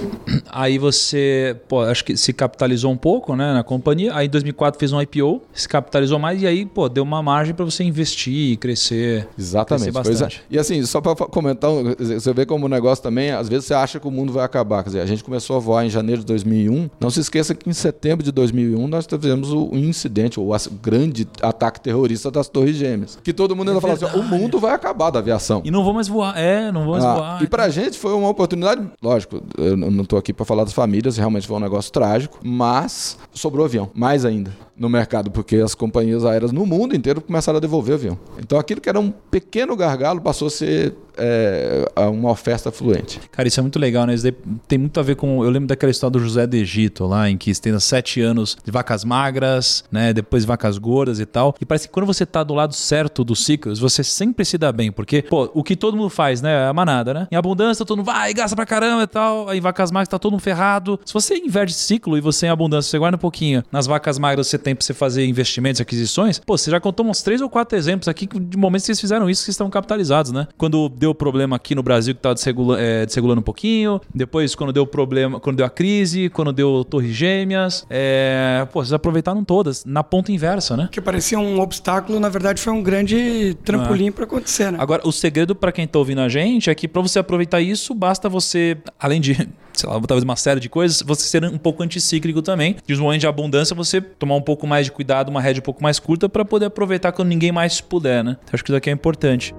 Aí você, pô, acho que se capitalizou um pouco, né, na companhia. Aí em 2004 fez um IPO, se capitalizou mais e aí, pô, deu uma margem para você investir e crescer. Exatamente. Crescer é. E assim, só para comentar, você vê como o negócio também, às vezes você acha que o mundo vai acabar. Quer dizer, a gente começou a voar em janeiro de 2001. Não se esqueça que em setembro de 2001 nós tivemos o incidente, o grande ataque terrorista das Torres Gêmeas. Que todo mundo ainda falava assim: o mundo vai acabar da aviação. E não vou mais voar. É, não vou mais Ah, voar. e pra gente foi uma oportunidade, lógico, eu não tô aqui pra falar das famílias, realmente foi um negócio trágico, mas sobrou avião, mais ainda no mercado, porque as companhias aéreas no mundo inteiro começaram a devolver avião. Então aquilo que era um pequeno gargalo passou a ser é, uma oferta fluente. Cara, isso é muito legal, né? Isso tem muito a ver com. Eu lembro daquela história do José do Egito, lá, em que tem sete anos de vacas magras, né? Depois vacas gordas e tal. E parece que quando você tá do lado certo dos ciclos, você sempre se dá bem. Porque, pô, o que todo mundo faz, né? É a manada, né? Em abundância, todo mundo vai, gasta pra caramba e tal. Aí vacas magras tá todo mundo ferrado. Se você inverte ciclo e você em abundância, você guarda um pouquinho. Nas vacas magras você tem pra você fazer investimentos, aquisições. Pô, você já contou uns três ou quatro exemplos aqui de momentos que vocês fizeram isso que estão capitalizados, né? Quando deu problema aqui no Brasil que tava desregula, é, desregulando um pouquinho. Depois, quando deu problema, quando deu a crise, quando deu Torres Gêmeas. É, pô, vocês aproveitaram todas na ponta inversa, né? Que parecia um obstáculo, na verdade foi um grande trampolim é. para acontecer, né? Agora, o segredo para quem tá ouvindo a gente é que para você aproveitar isso, basta você, além de *laughs* sei lá, talvez uma série de coisas, você ser um pouco anticíclico também. De um momento de abundância, você tomar um pouco mais de cuidado, uma rede um pouco mais curta para poder aproveitar quando ninguém mais puder, né? Então, acho que isso aqui é importante.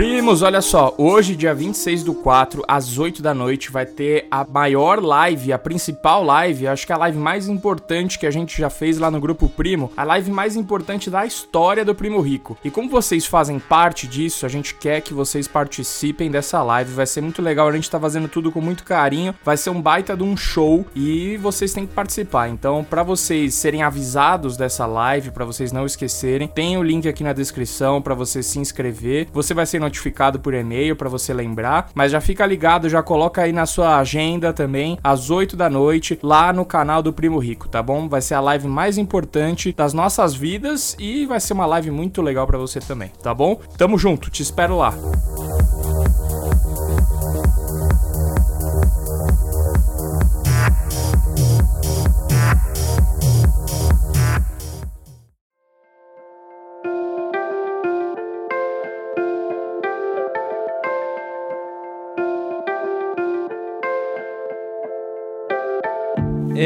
Primos, olha só, hoje, dia 26 do 4, às 8 da noite, vai ter a maior live, a principal live, acho que a live mais importante que a gente já fez lá no Grupo Primo, a live mais importante da história do Primo Rico. E como vocês fazem parte disso, a gente quer que vocês participem dessa live, vai ser muito legal, a gente tá fazendo tudo com muito carinho, vai ser um baita de um show e vocês têm que participar. Então, para vocês serem avisados dessa live, para vocês não esquecerem, tem o link aqui na descrição para você se inscrever. Você vai ser notificado por e-mail para você lembrar, mas já fica ligado, já coloca aí na sua agenda também, às 8 da noite, lá no canal do Primo Rico, tá bom? Vai ser a live mais importante das nossas vidas e vai ser uma live muito legal para você também, tá bom? Tamo junto, te espero lá.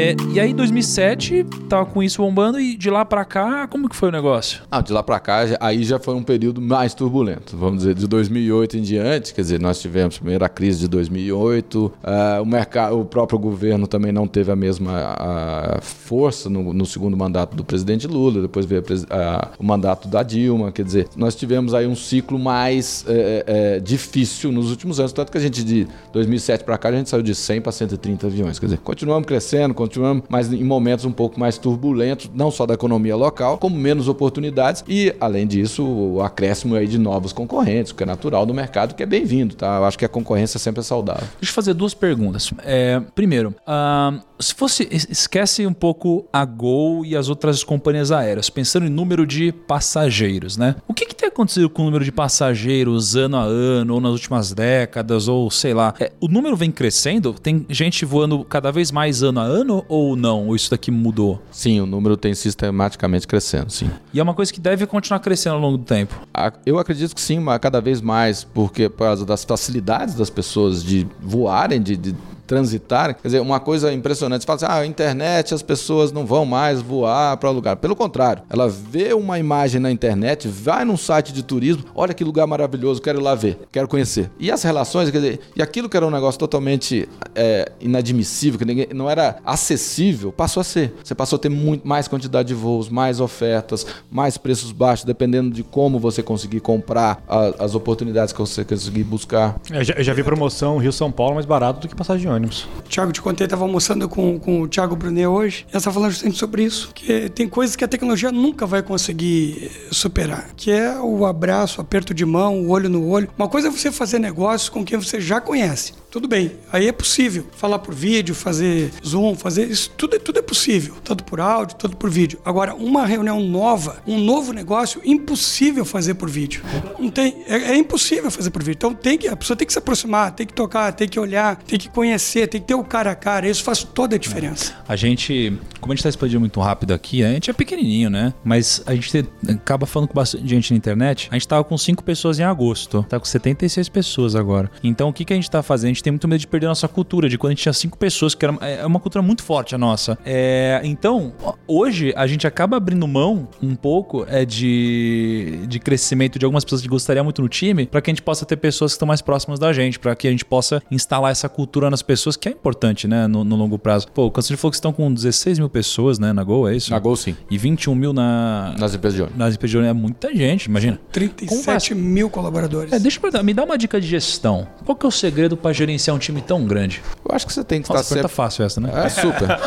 É, e aí, 2007, tava com isso bombando e de lá para cá, como que foi o negócio? Ah, de lá para cá, aí já foi um período mais turbulento. Vamos dizer, de 2008 em diante, quer dizer, nós tivemos primeiro a crise de 2008, uh, ah, o mercado, o próprio governo também não teve a mesma força no, no, segundo mandato do presidente Lula, depois veio a, o mandato da Dilma, quer dizer, nós tivemos aí um ciclo mais é, é, difícil nos últimos anos, tanto que a gente de 2007 para cá a gente saiu de 100 para 130 aviões, quer dizer, continuamos crescendo, continuamos, mas em momentos um pouco mais turbulentos, não só da economia local, como menos oportunidades e, além disso, o acréscimo aí de novos concorrentes, o que é natural do mercado, que é bem-vindo, tá? Eu acho que a concorrência sempre é saudável. Deixa eu fazer duas perguntas. É, primeiro, uh, se fosse esquece um pouco a Gol e as outras companhias aéreas, pensando em número de passageiros, né? O que, que tem acontecido com o número de passageiros ano a ano, ou nas últimas décadas, ou sei lá? É, o número vem crescendo? Tem gente voando cada vez mais ano a ano ou não? Ou isso daqui mudou? Sim, o número tem sistematicamente crescendo, sim. E é uma coisa que deve continuar crescendo ao longo do tempo? Eu acredito que sim, mas cada vez mais, porque por causa das facilidades das pessoas de voarem, de, de transitar. Quer dizer, uma coisa impressionante. Você fala assim, ah, a internet, as pessoas não vão mais voar para lugar. Pelo contrário, ela vê uma imagem na internet, vai num site de turismo, olha que lugar maravilhoso, quero ir lá ver, quero conhecer. E as relações, quer dizer, e aquilo que era um negócio totalmente é, inadmissível, que ninguém, não era acessível, passou a ser. Você passou a ter muito mais quantidade de voos, mais ofertas, mais preços baixos, dependendo de como você conseguir comprar a, as oportunidades que você conseguir buscar. Eu já, eu já vi promoção Rio-São Paulo mais barato do que passagem de ônibus. Tiago, te contei, estava almoçando com, com o Tiago Brunet hoje, e ela falando justamente sobre isso, que tem coisas que a tecnologia nunca vai conseguir superar, que é o abraço, aperto de mão, o olho no olho. Uma coisa é você fazer negócio com quem você já conhece. Tudo bem. Aí é possível falar por vídeo, fazer Zoom, fazer isso, tudo, tudo é possível, tanto por áudio, tanto por vídeo. Agora, uma reunião nova, um novo negócio, impossível fazer por vídeo. Não tem, é, é impossível fazer por vídeo. Então tem que, a pessoa tem que se aproximar, tem que tocar, tem que olhar, tem que conhecer, tem que ter o cara a cara. Isso faz toda a diferença. A gente, como a gente tá expandindo muito rápido aqui, a gente é pequenininho, né? Mas a gente te- acaba falando com bastante gente na internet. A gente tava com 5 pessoas em agosto, tá com 76 pessoas agora. Então o que, que a gente tá fazendo? A gente tem muito medo de perder a nossa cultura, de quando a gente tinha 5 pessoas, que era, é uma cultura muito forte a nossa. É, então, hoje a gente acaba abrindo mão um pouco é, de, de crescimento de algumas pessoas que gostaria muito no time, para que a gente possa ter pessoas que estão mais próximas da gente, para que a gente possa instalar essa cultura nas pessoas, que é importante, né, no, no longo prazo. Pô, o Cansino falou que estão com 16 mil pessoas, né, na Gol, é isso? Na Gol, sim. E 21 mil na, Nas empresas de ônibus. nas empresas de ônibus. É muita gente, imagina. 37 mil colaboradores. É, deixa eu perguntar, me dá uma dica de gestão. Qual que é o segredo para gerenciar um time tão grande? Eu acho que você tem que Nossa, estar sempre... fácil essa, né? É super. *laughs*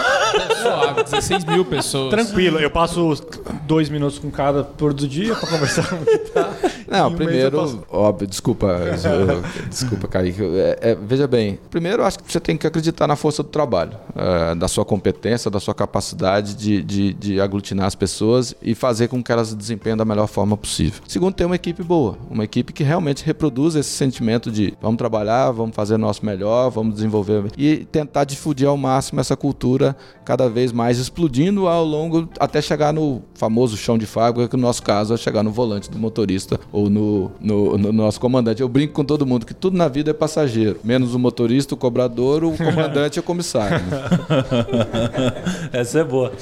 Suave, 16 mil pessoas. Tranquilo, eu passo dois minutos com cada todo dia pra conversar *laughs* que tá. Não, um primeiro, passo- óbvio, desculpa, eu- desculpa, Kaique. É, é, veja bem, primeiro eu acho que você tem que acreditar na força do trabalho, é, da sua competência, da sua capacidade de, de, de aglutinar as pessoas e fazer com que elas desempenhem da melhor forma possível. Segundo, ter uma equipe boa, uma equipe que realmente reproduz esse sentimento de vamos trabalhar, vamos fazer o nosso melhor, vamos desenvolver e tentar difundir ao máximo essa cultura cada vez mais explodindo ao longo até chegar no famoso chão de fábrica, que no nosso caso é chegar no volante do motorista ou no, no, no nosso comandante. Eu brinco com todo mundo que tudo na vida é passageiro, menos o motorista, o cobrador, o comandante e o comissário. né? *laughs* Essa é boa.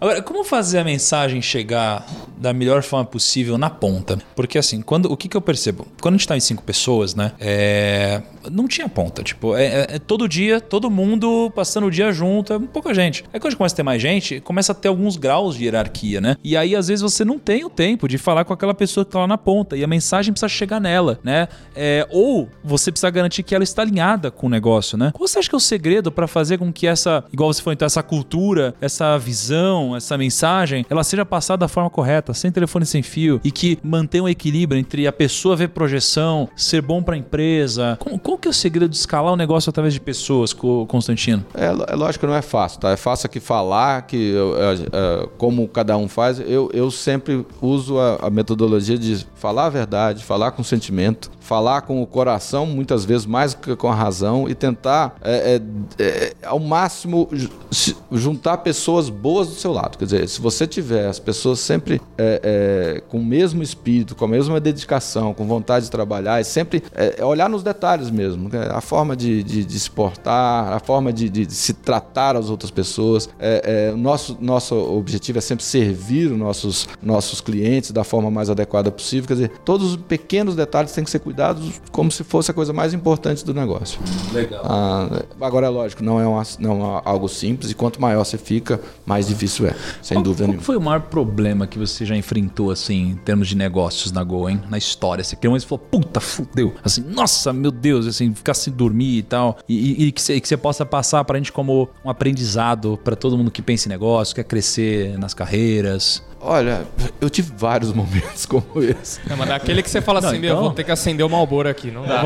Agora, como fazer a mensagem chegar da melhor forma possível na ponta? Porque assim, quando o que, que eu percebo? Quando a gente tá em cinco pessoas, né? É, não tinha ponta. Tipo, é, é- é todo dia, todo mundo passando o dia junto, é pouca gente. Aí quando a gente começa a ter mais gente, começa a ter alguns graus de hierarquia, né? E aí, às vezes, você não tem o tempo de falar com aquela pessoa que tá lá na ponta. E a mensagem precisa chegar nela, né? É, ou você precisa garantir que ela está alinhada com o negócio, né? Qual você acha que é o segredo para fazer com que essa, igual você falou, então, essa cultura, essa visão, essa mensagem, ela seja passada da forma correta, sem telefone sem fio, e que mantenha um equilíbrio entre a pessoa ver projeção, ser bom para a empresa? Como- qual que é o segredo de escalar o negócio através de pessoas, Co- Constantino? É, é lógico que não é fácil, tá? É fácil aqui falar, que eu- é, é, como cada um faz. Eu, eu sempre uso a, a metodologia de falar a verdade, falar com sentimento, falar com o coração, muitas vezes mais que com a razão, e tentar, é, é, é, ao máximo, juntar pessoas boas do seu lado. Quer dizer, se você tiver as pessoas sempre é, é, com o mesmo espírito, com a mesma dedicação, com vontade de trabalhar, e sempre é, olhar nos detalhes mesmo, né? a forma de, de, de se portar, a forma de, de se tratar as outras pessoas. É, nosso, nosso objetivo é sempre servir os nossos, nossos clientes da forma mais adequada possível. Quer dizer, todos os pequenos detalhes têm que ser cuidados como se fosse a coisa mais importante do negócio. Legal. Ah, agora é lógico, não é, uma- não é algo simples e quanto maior você fica, mais difícil é, sem Qual, dúvida qual nenhuma. foi o maior problema que você já enfrentou, assim, em termos de negócios na Go, hein? Na história. Você criou um e falou, puta, fudeu. Assim, nossa, meu Deus, assim, ficar sem dormir e tal. E, e- e que, você, que você possa passar pra gente como um aprendizado pra todo mundo que pensa em negócio, quer crescer nas carreiras. Olha, eu tive vários *laughs* momentos como esse. Não, mas daquele que você fala Não, assim, meu, então- vou ter que acender o Malboro aqui, não dá.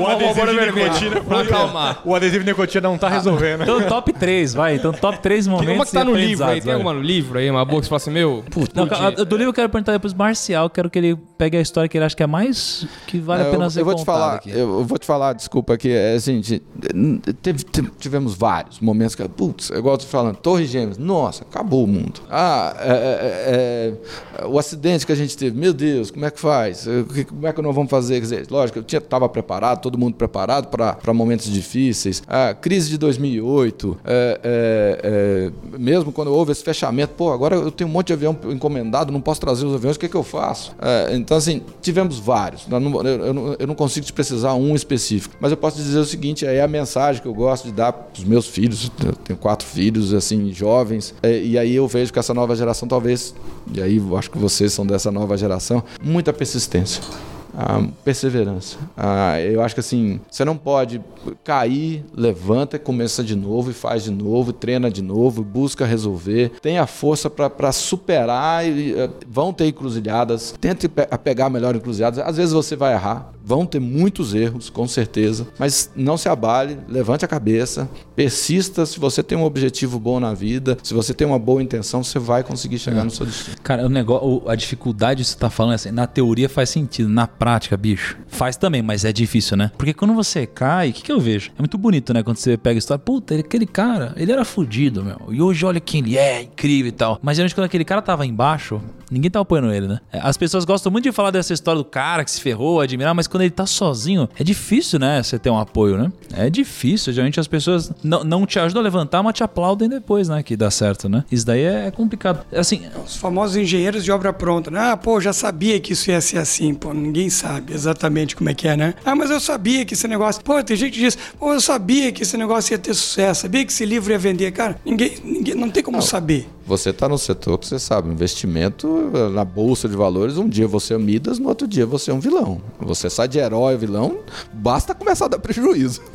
O adesivo de nicotina pra acalmar. O adesivo de nicotina não tá resolvendo. Então, top 3, vai. Então, top 3 Tem momentos uma que tá no livro aí, tem alguma no livro aí, uma boa que você fala assim, meu, Não, podia. a- do livro eu quero perguntar depois Marcial, quero que ele pegue a história que ele acha que é mais que vale a É, pena eu, ser eu vou te falar, aqui. eu, vou te falar, desculpa aqui, é assim, tivemos vários momentos que, putz, é igual eu tô falando, Torre Gêmeas, nossa, acabou o mundo. Ah, é, é, é, o acidente que a gente teve, meu Deus, como é que faz? Como é que nós vamos fazer? Quer dizer, lógico, eu estava preparado, todo mundo preparado para momentos difíceis. A crise de 2008, é, é, é, mesmo quando houve esse fechamento, pô, agora eu tenho um monte de avião encomendado, não posso trazer os aviões, o que, que eu faço? É, então, assim, tivemos vários. Eu não, eu, eu não- consigo te precisar um específico, mas eu posso dizer o seguinte: é a mensagem que eu gosto de dar para os meus filhos. Eu tenho quatro filhos, assim, jovens, é, e aí eu vejo que essa nova geração, talvez, e aí eu acho que vocês são dessa nova geração, muita persistência. Perseverança. Ah, eu acho que assim, você não pode cair, levanta, começa de novo e faz de novo, treina de novo, busca resolver, tenha força para superar. E, eh, vão ter encruzilhadas, tente pe- pegar melhor encruzilhadas. Às vezes você vai errar, vão ter muitos erros, com certeza, mas não se abale, levante a cabeça, persista. Se você tem um objetivo bom na vida, se você tem uma boa intenção, você vai conseguir chegar É. no seu destino. Cara, o negócio, a dificuldade que você tá falando é assim, na teoria faz sentido, na prática, bicho, faz também, mas é difícil, né? Porque quando você cai, o que, que eu vejo? É muito bonito, né? Quando você pega a história, puta, ele- aquele cara, ele era fudido, meu. E hoje olha quem ele é, incrível e tal. Mas geralmente quando aquele cara tava embaixo, ninguém tá apoiando ele, né? É, As pessoas gostam muito de falar dessa história do cara que se ferrou, admirar, mas quando ele tá sozinho, é difícil, né? Você ter um apoio, né? É difícil. Geralmente as pessoas não, não te ajudam a levantar, mas te aplaudem depois, né? Que dá certo, né? Isso daí é complicado. Assim, Os famosos engenheiros de obra pronta, né? Ah, pô, já sabia que isso ia ser assim, pô, ninguém sabe exatamente como é que é, né? Ah, mas eu sabia que esse negócio. Pô, tem gente que diz, pô, eu sabia que esse negócio ia ter sucesso, sabia que esse livro ia vender. Cara, ninguém, ninguém não tem como saber. Você está no setor que você sabe, investimento na bolsa de valores, um dia você é Midas, no outro dia você é um vilão. Você sai de herói a vilão, basta começar a dar prejuízo. *laughs*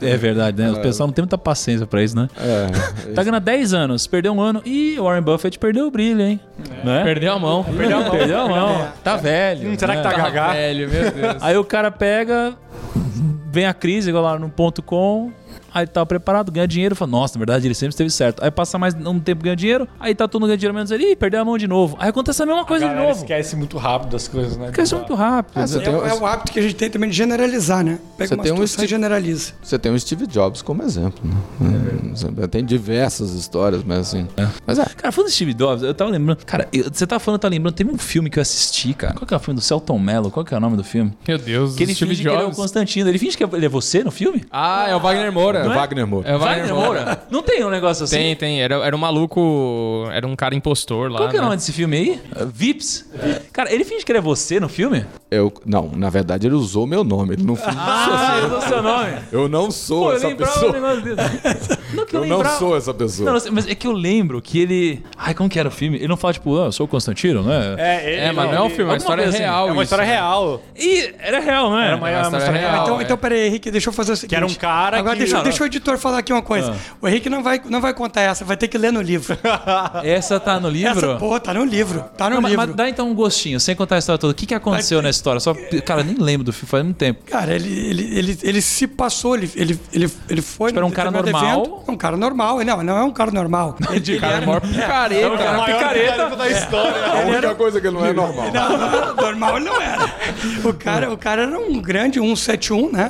É verdade, né? O pessoal não tem muita paciência pra isso, né? É, Tá ganhando 10 anos, perdeu um ano. O Warren Buffett perdeu o brilho, hein? Né? Perdeu a mão. Perdeu a mão. Perdeu a mão. Tá velho. Hum, será que né? tá gagá? velho, meu Deus. Aí o cara pega, vem a crise, igual lá no ponto com. Aí tá preparado, ganha dinheiro, fala, nossa, na verdade ele sempre esteve certo. Aí passa mais um tempo ganha dinheiro, aí tá todo mundo ganhando dinheiro menos ele, ih, perdeu a mão de novo. Aí acontece a mesma coisa de galera novo. esquece muito rápido as coisas, né? Cresce muito rápido. Ah, É, tem, o- é o hábito que a gente tem também de generalizar, né? Pega Você uma tem um e esti- generaliza. você tem o Steve Jobs como exemplo. Né? Você Tem diversas histórias, mas assim. Mas é. Cara, falando de Steve Jobs, eu tava lembrando. Cara, eu- você tá falando, tá lembrando, teve um filme que eu assisti, cara. Qual que é o filme do Celton Mello? Qual que é o nome do filme? Meu Deus, Que ele Steve finge que ele é o Jobs. Constantino. Ele finge que ele é você no filme? Ah, é o Wagner Moura. É Wagner Moura. É o Wagner, Moura. Não tem um negócio assim? Tem, tem. Era, era um maluco. Era um cara impostor lá. Qual que é o né? nome desse filme aí? Uh, Vips? Cara, ele finge que ele é você no filme? Eu, não, na verdade ele usou meu nome. Ele não finge Ah, eu dou seu nome. Eu não sou Pô, eu essa lembrava um pessoa. negócio desse. *laughs* Não, que eu, Eu não lembrava- sou essa pessoa. Não, mas é que eu lembro que ele. Ai, como que era o filme? Ele não fala, tipo, ah, eu sou o Constantino, né? É, ele, É, mas não é um filme, é uma história coisa assim. real. É uma história isso. real. E era real, né? Era uma, É uma uma história real. então, é. então, peraí, Henrique, deixa eu fazer o seguinte. era um cara Agora, que- deixa, Não, deixa o editor falar aqui uma coisa. Ah. O Henrique não vai, não vai contar essa, vai ter que ler no livro. *laughs* Essa tá no livro? Essa, pô, tá no livro. Tá no Não, mas, livro. mas dá então um gostinho, sem contar a história toda. O que, que aconteceu Mas- nessa história? Só, cara, eu nem lembro do filme, faz muito tempo. Cara, ele, ele, ele, ele se passou, ele, ele, ele, ele foi. Tipo, era um cara normal? evento. um cara normal. Não, não é um cara normal. *laughs* Ele, ele Cara, é era- maior *laughs* picareta. É a maior picareta da história. A única coisa que não é normal. Não, não, normal ele não era. O cara, o cara era um grande 171, né?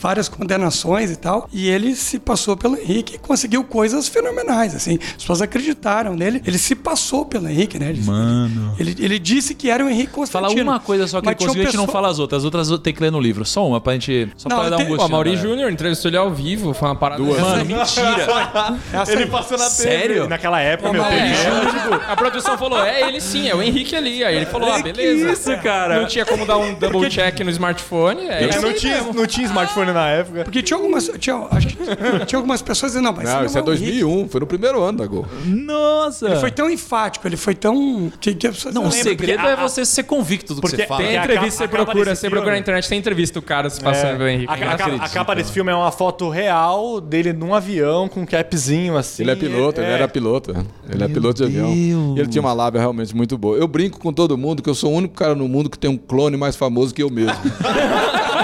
Várias condenações e tal. E ele se passou pelo Henrique e conseguiu coisas fenomenais, assim. As pessoas acreditaram nele. Ele se passou pelo Henrique, né? Ele, Mano. Ele, ele disse que era o Henrique Fala Constantino. uma coisa só que Mas ele conseguiu, a gente não fala as outras. As outras tem que ler no livro. Só uma pra gente. Só Não, pra dar um tem- gostinho. A Mauri. Júnior entrevistou ele ao vivo, foi uma parada. Duas. Mano, mentira. *laughs* Essa Ele passou na TV. Sério? Naquela época, meu É, Deus. a produção falou, é ele sim, é o Henrique ali. Aí ele falou, ah, beleza. Que isso, cara? Não tinha como dar um double check no smartphone. É, É, não, tinha, não tinha smartphone na época. Porque tinha algumas. Tinha, acho que *laughs* tinha algumas pessoas dizendo, não, mas Não, isso é o Henrique. 2001, foi no primeiro ano da Gol. Nossa. Ele foi tão enfático, ele foi tão. Que, que pessoas Não, o segredo porque a- é você ser convicto do que porque você fala. Tem a entrevista, capa- você procura, você procura na internet, tem entrevista do cara se passando pelo Henrique. A, a- a- acredito, a capa desse filme é uma foto real dele num avião com um capzinho assim. Ele é piloto, ele É. era piloto. Ele é piloto de avião. E ele tinha uma lábia realmente muito boa. Eu brinco com todo mundo que eu sou o único cara no mundo que tem um clone mais famoso que eu mesmo. *laughs*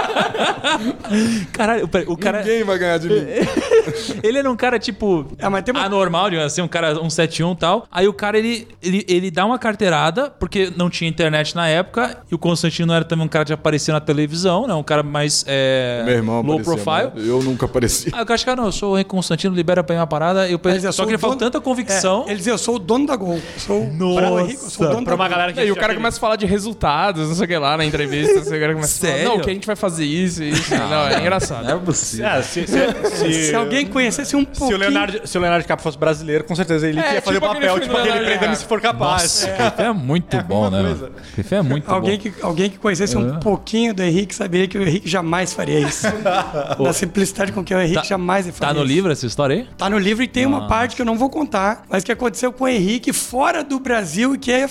Caralho, o cara. Ninguém vai ganhar de mim. *laughs* *laughs* Ele era um cara, tipo, É, mas tem uma- anormal, digamos assim, um cara 171 e tal. Aí o cara, ele, ele, ele dá uma carteirada, porque não tinha internet na época, e o Constantino era também um cara que aparecia na televisão, né? Um cara mais é, Meu irmão low aparecia, profile. mas Eu nunca apareci. Aí o cara chega, não, eu sou o Henrique Constantino, libera pra mim uma parada. Eu, eu só que ele falou dono- tanta convicção. É, ele dizia, eu sou o dono da Gol. Sou o Nossa. Pra- sou o dono Pra da uma Gol. galera que E o cara aquele- começa a falar de resultados, não sei o que lá na entrevista. assim, o cara começa a falar, Sério? não, que a gente vai fazer isso e isso. Não, é engraçado. Não é possível. É, se, se- se- *laughs* Se alguém conhecesse um pouquinho... se o, Leonardo, se o Leonardo DiCaprio fosse brasileiro, com certeza ele É, ia fazer tipo o papel, tipo aquele prendendo DiCaprio. se for capaz. Nossa, filme é muito a bom, né? coisa. é muito Alguém bom. que, alguém que conhecesse um pouquinho do Henrique saberia que o Henrique jamais faria isso. *laughs* da simplicidade com que o Henrique Tá- jamais faria Tá no isso. livro essa história aí? Tá no livro e tem uma parte que eu não vou contar, mas que aconteceu com o Henrique fora do Brasil e que é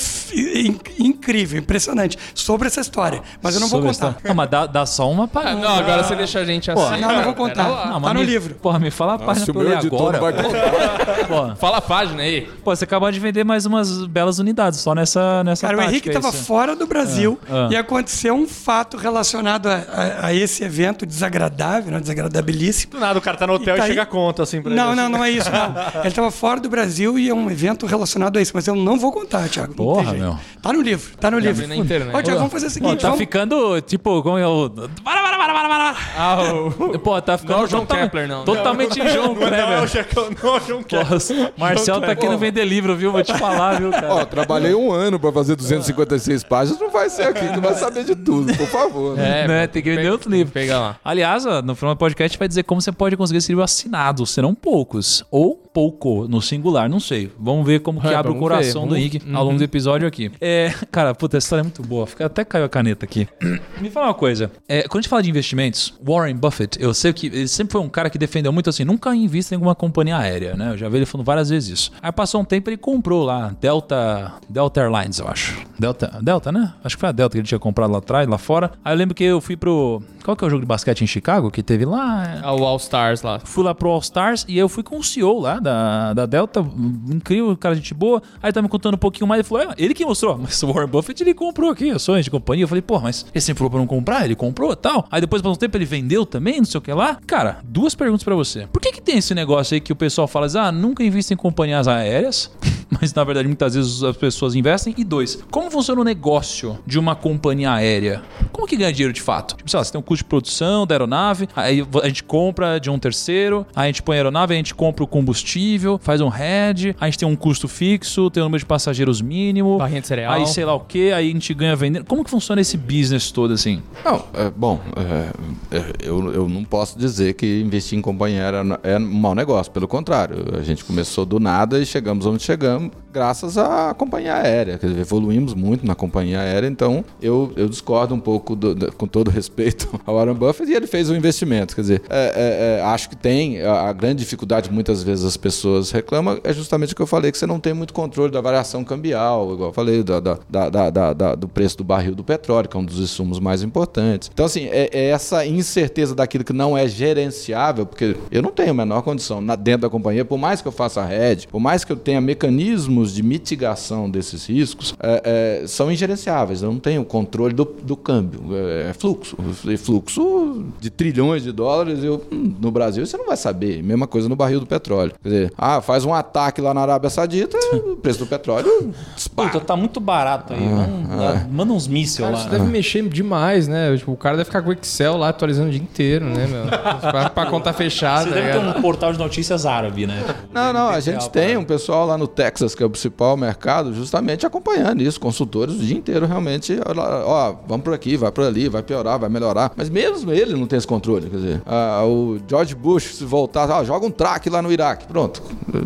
incrível, impressionante, sobre essa história. Mas eu não vou Sobre contar. essa- Não, mas dá, dá só uma Ah, parada. não, agora você deixa a gente assim. Não, não vou contar. Ah, tá no me- livro. Porra, me fala a página pra eu ler agora. não. Porra. Fala a página aí. Pô, você acabou de vender mais umas belas unidades só nessa nessa Cara, o Henrique aí, estava você- fora do Brasil Ah, ah. e aconteceu um fato relacionado a, a- a esse evento desagradável, né, desagradabilíssimo. Do nada o cara tá no hotel E e, tá aí- chega a conta, assim, pra Não, ele. não, não é isso, não. *laughs* Ele estava fora do Brasil e é um evento relacionado a isso, mas eu não vou contar, Thiago. não Porra, meu. Tá no livro, tá no livro. vi na internet. Ó, Thiago, vamos fazer o Pô, seguinte, tá vamos... ficando, tipo, como o... Para, para, para, para, para. Ah, o... Pô, tá ficando Não é o João totalmente- Kepler, não. Totalmente João Não, é Kleber. o Chacão, não, é o João Kleber. Marcel tá querendo vender livro, viu? Vou te falar, viu, cara? Ó, trabalhei um ano pra fazer 256 páginas, não vai ser aqui, não vai saber de tudo, por favor. né? É, né? Tem que vender outro livro. Pega lá. Aliás, ó, no final do podcast vai dizer como você pode conseguir esse livro assinado. Serão poucos. Ou pouco, no singular, não sei. Vamos ver como que É, abre o coração ver, do Henrique ao longo do episódio aqui. É, cara, puta, essa história é muito boa. Fica, até caiu a caneta aqui. *clears throat* Me fala uma coisa. É, quando a gente fala de investimentos, Warren Buffett, eu sei que ele sempre foi um cara que defendeu muito assim, nunca invista em alguma companhia aérea, né? Eu já vi ele falando várias vezes isso. Aí passou um tempo ele comprou lá, Delta, Delta Airlines, eu acho. Delta, Delta, né? Acho que foi a Delta que ele tinha comprado lá atrás, lá fora. Aí eu lembro que eu fui pro... Qual que é o jogo de basquete em Chicago que teve lá? Ah, o All Stars lá. Fui lá pro All Stars e eu fui com o CEO lá da, da Delta, incrível, cara, gente boa. Aí tá me contando um pouquinho mais, ele falou, é, ele que mostrou, mas o Warren Buffett ele comprou aqui, ações de companhia. Eu falei, pô, mas ele sempre falou pra não comprar, ele comprou tal. Aí depois, por um tempo, ele vendeu também, não sei o que lá. Cara, duas perguntas pra você. Por que que tem esse negócio aí que o pessoal fala, assim, ah, nunca invista em companhias aéreas, *laughs* mas na verdade muitas vezes as pessoas investem? E dois, como funciona o negócio de uma companhia aérea? Como que ganha dinheiro de fato? Tipo, sei lá, você tem um custo de produção da aeronave, aí a gente compra de um terceiro, aí a gente põe a aeronave, aí a gente compra o combustível, faz um head, a gente tem um custo fixo, tem um número de passageiros mínimo. Barrinha de cereal. Aí sei lá o que, aí a gente ganha vendendo. Como que funciona esse business todo assim? Não, é, bom, é, é, eu, eu não posso dizer que investir em companhia era, é um mau negócio, pelo contrário. A gente começou do nada e chegamos onde chegamos graças à companhia aérea. Quer dizer, evoluímos muito na companhia aérea, então eu, eu discordo um pouco, do- do- com todo *laughs* respeito ao Warren Buffett, e ele fez um investimento. Quer dizer, é, é, é, acho que tem, a, a grande dificuldade muitas vezes as pessoas reclamam é justamente o que eu falei, que você não tem muito controle da variação cambial, igual eu falei, da, da- da- da- do preço do barril do petróleo, que é um dos insumos mais importantes. Então, assim, é, é essa incerteza daquilo que não é gerenciável, porque eu não tenho a menor condição na, dentro da companhia, por mais que eu faça hedge, por mais que eu tenha mecanismos de mitigação desses riscos, é, é, são ingerenciáveis. Eu não tenho controle do, do câmbio. É, é fluxo. E fluxo de trilhões de dólares, eu, hum, no Brasil você não vai saber. Mesma coisa no barril do petróleo. Quer dizer, ah, faz um ataque lá na Arábia Saudita, o preço do petróleo dispara. Puta, tá muito barato aí. Vamos- Ah, Manda uns mísseis lá. isso deve mexer demais, né? Tipo, o cara deve ficar com o Excel lá atualizando o dia inteiro, né, meu? pra, pra conta fechada. Você deve ter ligado? um portal de notícias árabe, né? Não, não, a gente tem um pessoal lá no Texas, que é principal mercado, justamente acompanhando isso, consultores o dia inteiro realmente, ó, vamos por aqui, vai por ali, vai piorar, vai melhorar. Mas mesmo ele não tem esse controle, quer dizer, ah, o George Bush, se voltar, ó, joga um traque lá no Iraque, pronto,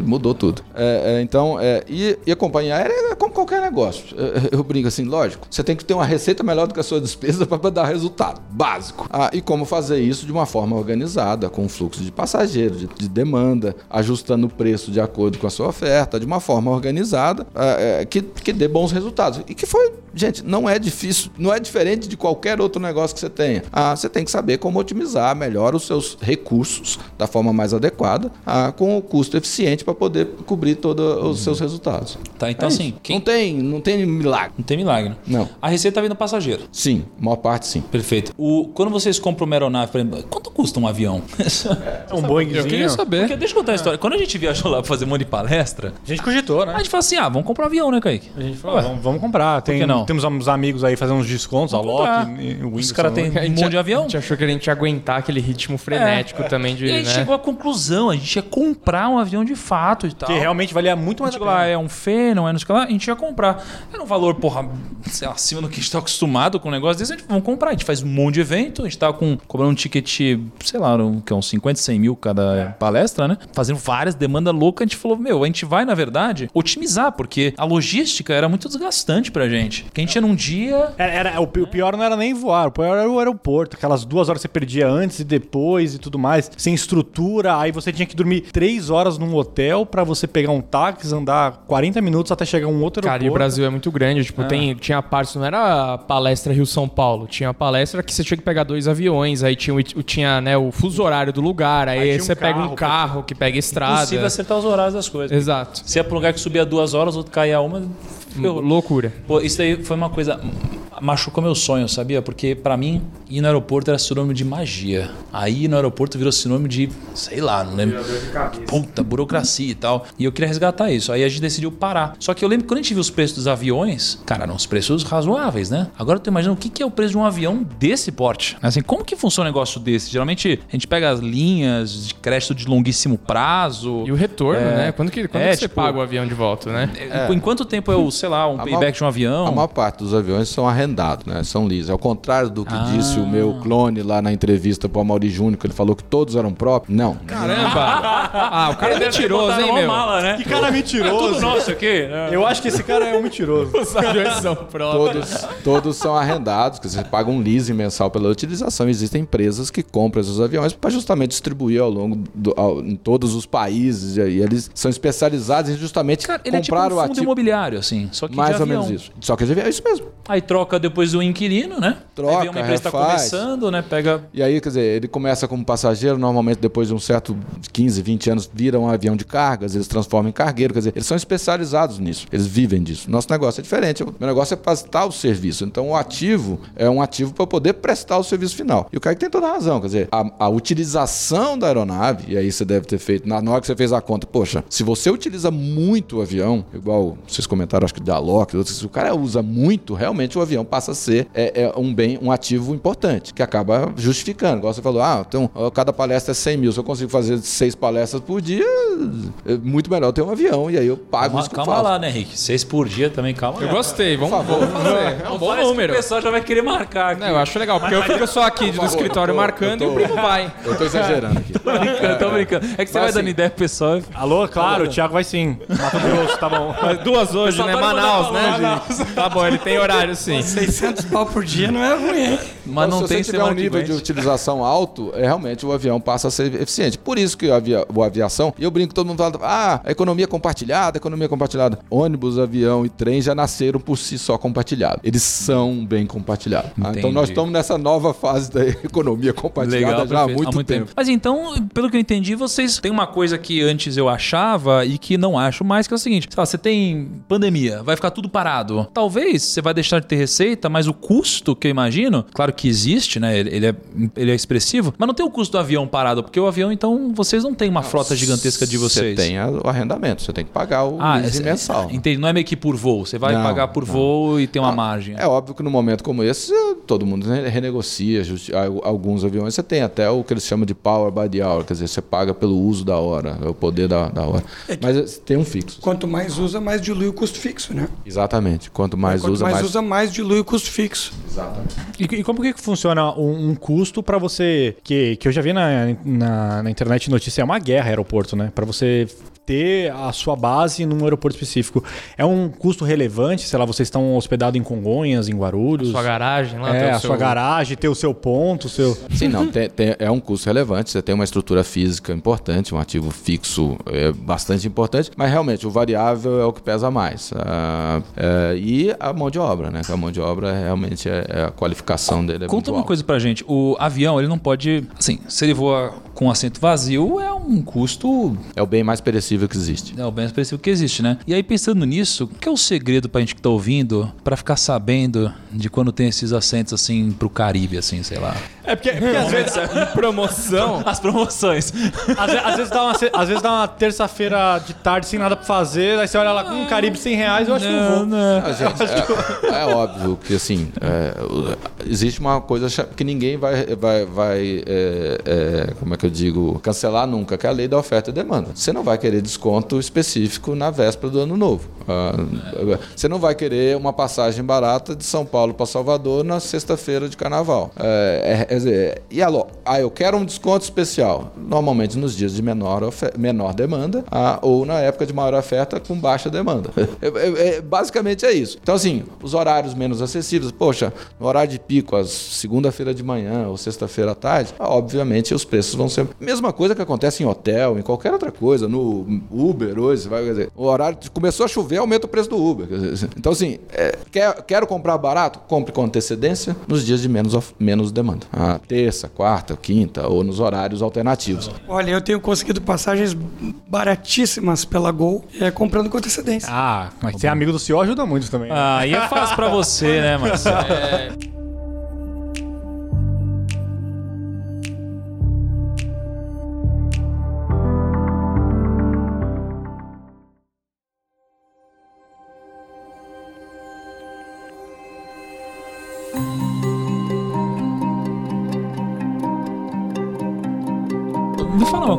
mudou tudo. É, é, então, é, e, e a companhia é como qualquer negócio. É, Eu brinco assim, lógico, você tem que ter uma receita melhor do que a sua despesa *laughs* para dar resultado, básico. Ah, e como fazer isso de uma forma organizada, com fluxo de passageiros, de, de demanda, ajustando o preço de acordo com a sua oferta, de uma forma organizada, é, é, que, que dê bons resultados. E que foi, gente, não é difícil, não é diferente de qualquer outro negócio que você tenha. Ah, você tem que saber como otimizar melhor os seus recursos da forma mais adequada, ah, com o custo eficiente para poder cobrir todos os seus resultados. Tá, então É assim, quem... Não tem, não tem milagre. não tem milagre. né? Não. A receita vem do passageiro. Sim, a maior parte sim. Perfeito. O, quando vocês compram uma aeronave, por exemplo, quanto custa um avião? *laughs* É um Boeingzinho. Eu queria saber. Porque deixa eu contar a história. Quando a gente viajou lá pra fazer um monte de palestra, A gente cogitou, a né? Gente falou assim: ah, vamos comprar um avião, né, Kaique? A gente falou, vamos, vamos comprar. Tem, que não? Temos uns amigos aí fazendo uns descontos, a comprar. Loki, e o Os Whindersson. caras têm A um monte de A avião. gente achou que a gente ia aguentar aquele ritmo frenético também de. E a gente né? chegou à conclusão, a gente ia comprar um avião de fato e tal. Que realmente valia muito mais a lá, pena. é um fê, não é não sei o que lá, a gente ia comprar. Era um valor, porra, sei lá, acima do que a gente tá acostumado com um negócio desse, a gente vamos comprar. A gente faz um monte de evento, a gente tava com, cobrando um ticket, sei lá, um, que é uns 50, 100 mil cada palestra, né? Fazendo várias, demanda louca, a gente falou, meu, a gente vai, na verdade, otimizar, porque a logística era muito desgastante pra gente. Que a gente ia num dia, Era, era- o pi- o pior não era nem voar, o pior era o aeroporto. Aquelas duas horas que você perdia antes e depois e tudo mais, sem estrutura. Aí você tinha que dormir três horas num hotel pra você pegar um táxi, andar 40 minutos até chegar a um outro Cara, e o aeroporto. Brasil é muito grande. Tipo, tem, tinha partes, não era a palestra Rio-São Paulo. Tinha a palestra que você tinha que pegar dois aviões. Aí tinha, tinha né, o fuso horário do lugar. Aí, Aí tinha um você pega um carro pra- carro que pega estrada. Impossível acertar os horários das coisas. Exato. Se é pra um lugar que subia duas horas, outro caía uma, ferrou. Loucura. Pô, isso daí foi uma coisa. Machucou meu sonho, sabia? Porque pra mim, ir no aeroporto era sinônimo de magia. Aí ir no aeroporto virou sinônimo de, sei lá, não lembro. Puta, burocracia e tal. E eu queria resgatar isso. Aí a gente decidiu parar. Só que eu lembro que quando a gente viu os preços dos aviões, cara, eram uns preços razoáveis, né? Agora eu tô imaginando o que que é o preço de um avião desse porte. Assim, como que funciona um negócio desse? Geralmente a gente pega as linhas de crédito de longuíssimo prazo. E o retorno, É. né? Quando que, quando É, que você tipo- paga o avião de volta, né? Em quanto tempo é o, sei lá, um A payback maior- de um avião? A maior parte dos aviões são arrendados, né? São lease. Ao contrário do que Ah. disse o meu clone lá na entrevista pro Amaury Júnior, que ele falou que todos eram próprios. Não. Caramba! Ah, o cara é mentiroso, hein, meu? mala, né? Que cara mentiroso. Tudo nosso aqui. né? Eu acho que esse cara é um mentiroso. Os aviões são próprios. Todos, todos são arrendados, que você paga um leasing mensal pela utilização. Existem empresas que compram esses aviões para justamente distribuir ao longo do, ao- em todos os países. E aí eles são especializados em justamente Cara, ele é tipo comprar um o fundo ativo. imobiliário, assim. Só que Mais ou menos isso. Só que de avião é isso mesmo. Aí troca depois do inquilino, né? Troca, Aí vem uma empresa tá refaz. começando, né? Pega. E aí, quer dizer, ele começa como passageiro, normalmente depois de um certo 15, 20 anos, vira um avião de cargas, eles transformam em cargueiro, quer dizer, eles são especializados nisso, eles vivem disso. Nosso negócio é diferente, o meu negócio é prestar o serviço. Então, o ativo é um ativo para poder prestar o serviço final. E o Kaique tem toda a razão, quer dizer, a, a utilização da aeronave, e aí você deve ter feito, na, na hora que você fez a conta, poxa, se você utiliza muito o avião, igual vocês comentaram, acho que da Loki, outros, se o cara usa muito, realmente o avião passa a ser é, é um bem, um ativo importante, que acaba justificando. Igual você falou, ah, então cada palestra é 100 mil, se eu consigo fazer seis palestras por dia, é muito melhor ter um avião, e aí eu pago Calma, calma lá, né, Henrique? Seis por dia também, calma Eu lá. gostei, vamos, vamos fazer. É um bom número. O pessoal já vai querer marcar aqui. Não, eu acho legal, porque eu fico só aqui do escritório eu tô- marcando eu e tô- o primo vai. Eu tô exagerando aqui. *laughs* Tô brincando, tô brincando. É que você vai Mas, dando assim, ideia pro pessoal. Alô, claro, o Thiago vai sim. *laughs* Grosso, tá bom. Mas Duas hoje, né? Manaus, né, gente? Tá bom, ele tem horário sim. 600 pau por dia não é ruim, hein? Mas Então, não se tem você tiver um nível de utilização alto, é, realmente o avião passa a ser eficiente. Por isso que a, avia, o aviação, e eu brinco, todo mundo fala, ah, a economia compartilhada, a economia compartilhada. Ônibus, avião e trem já nasceram por si só compartilhados. Eles são bem compartilhados. Ah, então nós estamos nessa nova fase da *laughs* economia compartilhada já há perfeito. muito, tempo. Mas então, pelo que eu entendi, vocês têm uma coisa que antes eu achava e que não acho mais, que é seguinte: sei lá, você tem pandemia, vai ficar tudo parado. Talvez você vai deixar de ter receita, mas o custo que eu imagino, claro que existe, né? Ele, ele é, ele é expressivo, mas não tem o custo do avião parado, porque o avião, então, vocês não têm uma frota gigantesca de vocês. Você tem a- o arrendamento, você tem que pagar o Ah, leasing é, mensal. Entendi. Não é meio que por voo. Você vai Não, pagar por não. voo e tem uma Ah, margem. É óbvio que num momento como esse, eh, todo mundo re- renegocia. Alguns aviões você tem até o que eles chamam de power by the hour, quer dizer, você paga pelo uso da hora, é o poder da, da hora. Mas eh, tem um fixo. Quanto mais usa, mais dilui o custo fixo, né? Exatamente. Quanto mais Quanto usa, mais, mais. usa, mais dilui o custo fixo. E, e como que funciona um, um custo pra você. Que, que eu já vi na, na, na internet notícia, é uma guerra aeroporto, né? Pra você ter a sua base num aeroporto específico. É um custo relevante? Sei lá, vocês estão hospedados em Congonhas, em Guarulhos? Sua garagem lá, É, tem o a seu- sua garagem, ter o seu ponto, o seu. Sim, não, tem- tem- é um custo relevante, você tem uma estrutura física importante, um ativo fixo é bastante importante, mas realmente o variável é o que pesa mais. Ah, é, e a mão de obra, né? Que a mão de obra realmente é, é a qualificação dele. É Conta muito uma alta. coisa pra gente. O avião, ele não pode. Assim, se ele voa com assento vazio, é um custo. É o bem mais perecível que existe. É o bem expressivo que existe, né? E aí, pensando nisso, o que é o segredo pra gente que tá ouvindo pra ficar sabendo de quando tem esses assentos assim pro Caribe, assim, sei lá? É porque, porque às vezes. *laughs* Promoção. As promoções. Às, às vezes dá uma, às vezes dá uma terça-feira de tarde sem nada pra fazer, aí você olha lá com um Caribe 100 reais, eu acho que eu vou. Ah, gente, é, é óbvio que assim é, existe uma coisa que ninguém vai, vai, vai é, é, como é que eu digo, cancelar nunca, que é a lei da oferta e demanda. Você não vai querer desconto específico na véspera do ano novo. Ah, você não vai querer uma passagem barata de São Paulo para Salvador na sexta-feira de carnaval. É, é, dizer, e alô, ah, eu quero um desconto especial. Normalmente nos dias de menor, menor demanda ah, ou na época de maior oferta com baixa demanda. *laughs* É- é- é- basicamente é isso. Então, assim, os horários menos acessíveis, poxa, no horário de pico, às segunda-feira de manhã ou sexta-feira à tarde, obviamente os preços vão você. Mesma coisa que acontece em hotel, em qualquer outra coisa, no Uber hoje, você vai dizer, o horário começou a chover, aumenta o preço do Uber. Dizer, então, assim, é, quer, quero comprar barato? Compre com antecedência nos dias de menos, menos demanda. A terça, quarta, quinta ou nos horários alternativos. Olha, eu tenho conseguido passagens baratíssimas pela Gol, é, comprando com antecedência. Ah, mas ser amigo do senhor ajuda muito também. Né? Ah, aí é fácil pra você, né, Marcelo? É, *laughs*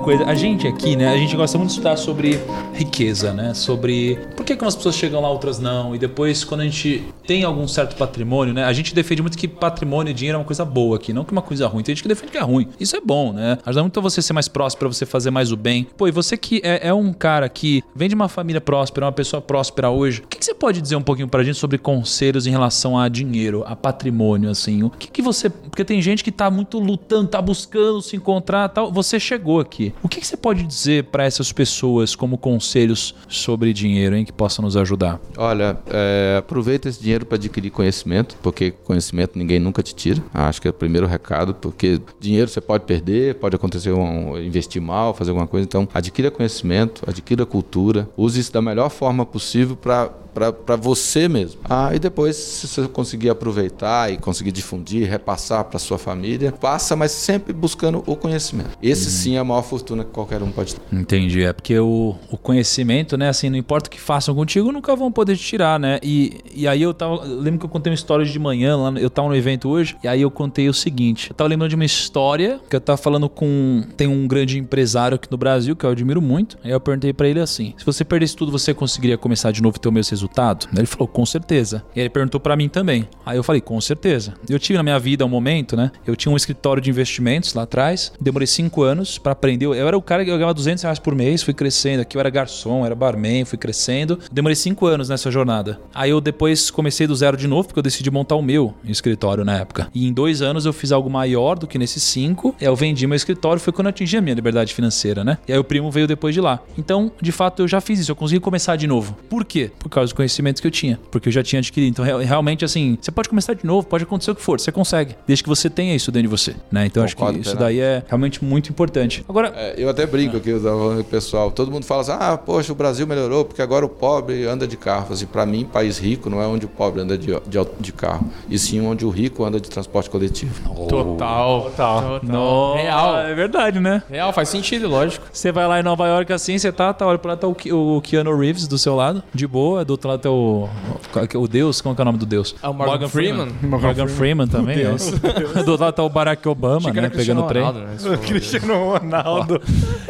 coisa, a gente aqui, né, a gente gosta muito de estudar sobre riqueza, né, sobre por que, que umas pessoas chegam lá, outras não, e depois quando a gente tem algum certo patrimônio, né, a gente defende muito que patrimônio e dinheiro é uma coisa boa aqui, não que uma coisa ruim, tem gente que defende que é ruim, isso é bom, né, ajuda muito a você ser mais próspero, você fazer mais o bem. Pô, e você que é, é um cara que vem de uma família próspera, uma pessoa próspera hoje, o que, que você pode dizer um pouquinho pra gente sobre conselhos em relação a dinheiro, a patrimônio, assim, o que que você, porque tem gente que tá muito lutando, tá buscando se encontrar tal, você chegou aqui. O que, que você pode dizer para essas pessoas como conselhos sobre dinheiro, hein, que possam nos ajudar? Olha, é, aproveita esse dinheiro para adquirir conhecimento, porque conhecimento ninguém nunca te tira. Acho que é o primeiro recado, porque dinheiro você pode perder, pode acontecer um investir mal, fazer alguma coisa. Então, adquira conhecimento, adquira cultura, use isso da melhor forma possível para para você mesmo. Ah, e depois, se você conseguir aproveitar e conseguir difundir, repassar para sua família, passa, mas sempre buscando o conhecimento. Esse sim é a maior fortuna que qualquer um pode ter. Entendi. É porque o, o conhecimento, né? Assim, não importa o que façam contigo, nunca vão poder te tirar, né? E, e aí eu tava. Lembro que eu contei uma história de manhã, lá, eu tava no evento hoje, e aí eu contei o seguinte. Eu tava lembrando de uma história que eu tava falando com. Tem um grande empresário aqui no Brasil, que eu admiro muito. Aí eu perguntei pra ele assim: se você perdesse tudo, você conseguiria começar de novo e ter o mesmo resultado? Ele falou, com certeza. E ele perguntou pra mim também. Aí eu falei, com certeza. Eu tive na minha vida um momento, né? Eu tinha um escritório de investimentos lá atrás, demorei cinco anos pra aprender. Eu era o cara que ganhava 200 reais por mês, fui crescendo. Aqui eu era garçom, era barman, fui crescendo. Demorei cinco anos nessa jornada. Aí eu depois comecei do zero de novo, porque eu decidi montar o meu escritório na época. E em dois anos eu fiz algo maior do que nesses cinco. Eu vendi meu escritório, foi quando eu atingi a minha liberdade financeira, né? E aí o primo veio depois de lá. Então, de fato, eu já fiz isso, eu consegui começar de novo. Por quê? Por causa do conhecimento que eu tinha. Porque eu já tinha adquirido. Então, real- realmente, assim, você pode começar de novo, pode acontecer o que for, você consegue. Desde que você tenha isso dentro de você, né? Então, acho que Concordo isso daí é realmente muito importante. Agora, É, eu até brinco aqui, eu tava falando com o pessoal. Todo mundo fala assim: ah, poxa, o Brasil melhorou porque agora o pobre anda de carro. Assim, para mim, país rico não é onde o pobre anda de, de, de carro, e sim onde o rico anda de transporte coletivo. total. Total. Nossa, Real. é verdade, né? Real, faz sentido, lógico. Você vai lá em Nova York assim, você tá, tá olha pra lá, tá o, Ke- o Keanu Reeves do seu lado, de boa, do outro lado tá o. O Deus, como que é o nome do Deus? É o Morgan Freeman. Morgan, Freeman também. é. *laughs* do outro lado tá o Barack Obama, né? Pegando o trem. Ronaldo, né? Cristiano Ronaldo.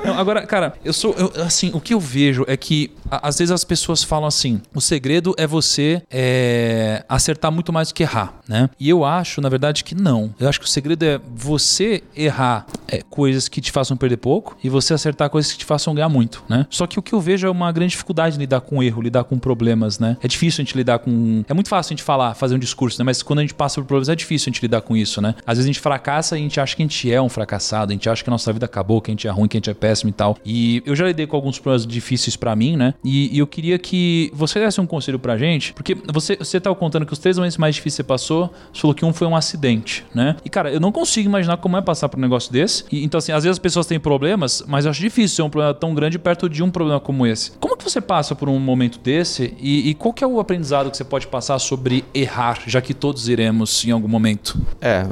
Não, agora, cara, eu sou. eu- assim, o que eu vejo é que a- às vezes as pessoas falam assim: o segredo é você é, acertar muito mais do que errar, né? E eu acho, na verdade, que não. Eu acho que o segredo é você errar é, coisas que te façam perder pouco e você acertar coisas que te façam ganhar muito, né? Só que o que eu vejo é uma grande dificuldade em lidar com erro, lidar com problemas, né? É difícil a gente lidar com. É muito fácil a gente falar, fazer um discurso, né? Mas quando a gente passa por problemas é difícil a gente lidar com isso, né? Às vezes a gente fracassa e a gente acha que a gente é um fracassado, a gente acha que a nossa vida acabou, que a gente é ruim, que a gente é péssimo e tal. E eu já lidei com alguns problemas difíceis pra mim, né? E, e eu queria que você desse um conselho pra gente, porque você, você tava contando que os três momentos mais difíceis que você passou, você falou que um foi um acidente, né? E cara, eu não consigo imaginar como é passar por um negócio desse. E, então, assim, às vezes as pessoas têm problemas, mas eu acho difícil ser um problema tão grande perto de um problema como esse. Como que você passa por um momento desse e, e qual que é o aprendizado que você pode passar sobre errar, já que todos iremos em algum momento? É,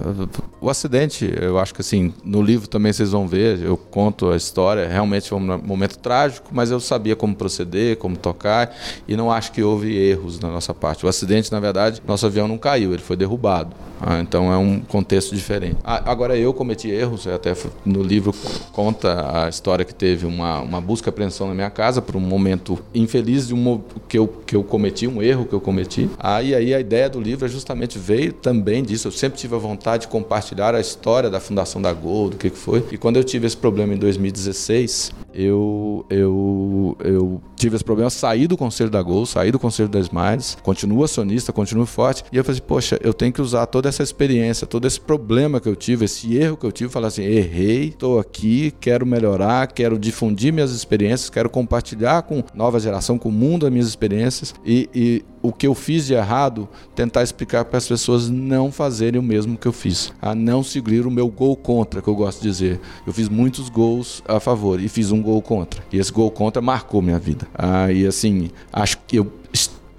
o acidente, eu acho que assim, no livro também vocês vão ver, eu conto a história, realmente foi um momento trágico, mas eu sabia como proceder, como tocar, e não acho que houve erros na nossa parte. O acidente, na verdade, nosso avião não caiu, ele foi derrubado. Ah, então é um contexto diferente. Ah, agora eu cometi erros, até no livro conta a história que teve uma, uma busca e apreensão na minha casa por um momento infeliz de um que eu, que eu cometi, um erro que eu cometi. Aí, aí a ideia do livro é justamente veio também disso. Eu sempre tive a vontade de compartilhar a história da fundação da Gol, do que, que foi. E quando eu tive esse problema em 2016, eu, eu, eu tive esse problema, saí do conselho da Gol, saí do conselho da Smiles, continuo acionista, continuo forte. E eu falei, poxa, eu tenho que usar toda essa experiência, todo esse problema que eu tive, esse erro que eu tive, falar assim, errei, estou aqui, quero melhorar, quero difundir minhas experiências, quero compartilhar com nova geração, com o mundo as minhas experiências e, e o que eu fiz de errado, tentar explicar para as pessoas não fazerem o mesmo que eu fiz, a não seguir o meu gol contra, que eu gosto de dizer. Eu fiz muitos gols a favor e fiz um gol contra. E esse gol contra marcou minha vida. Ah, e assim, acho que eu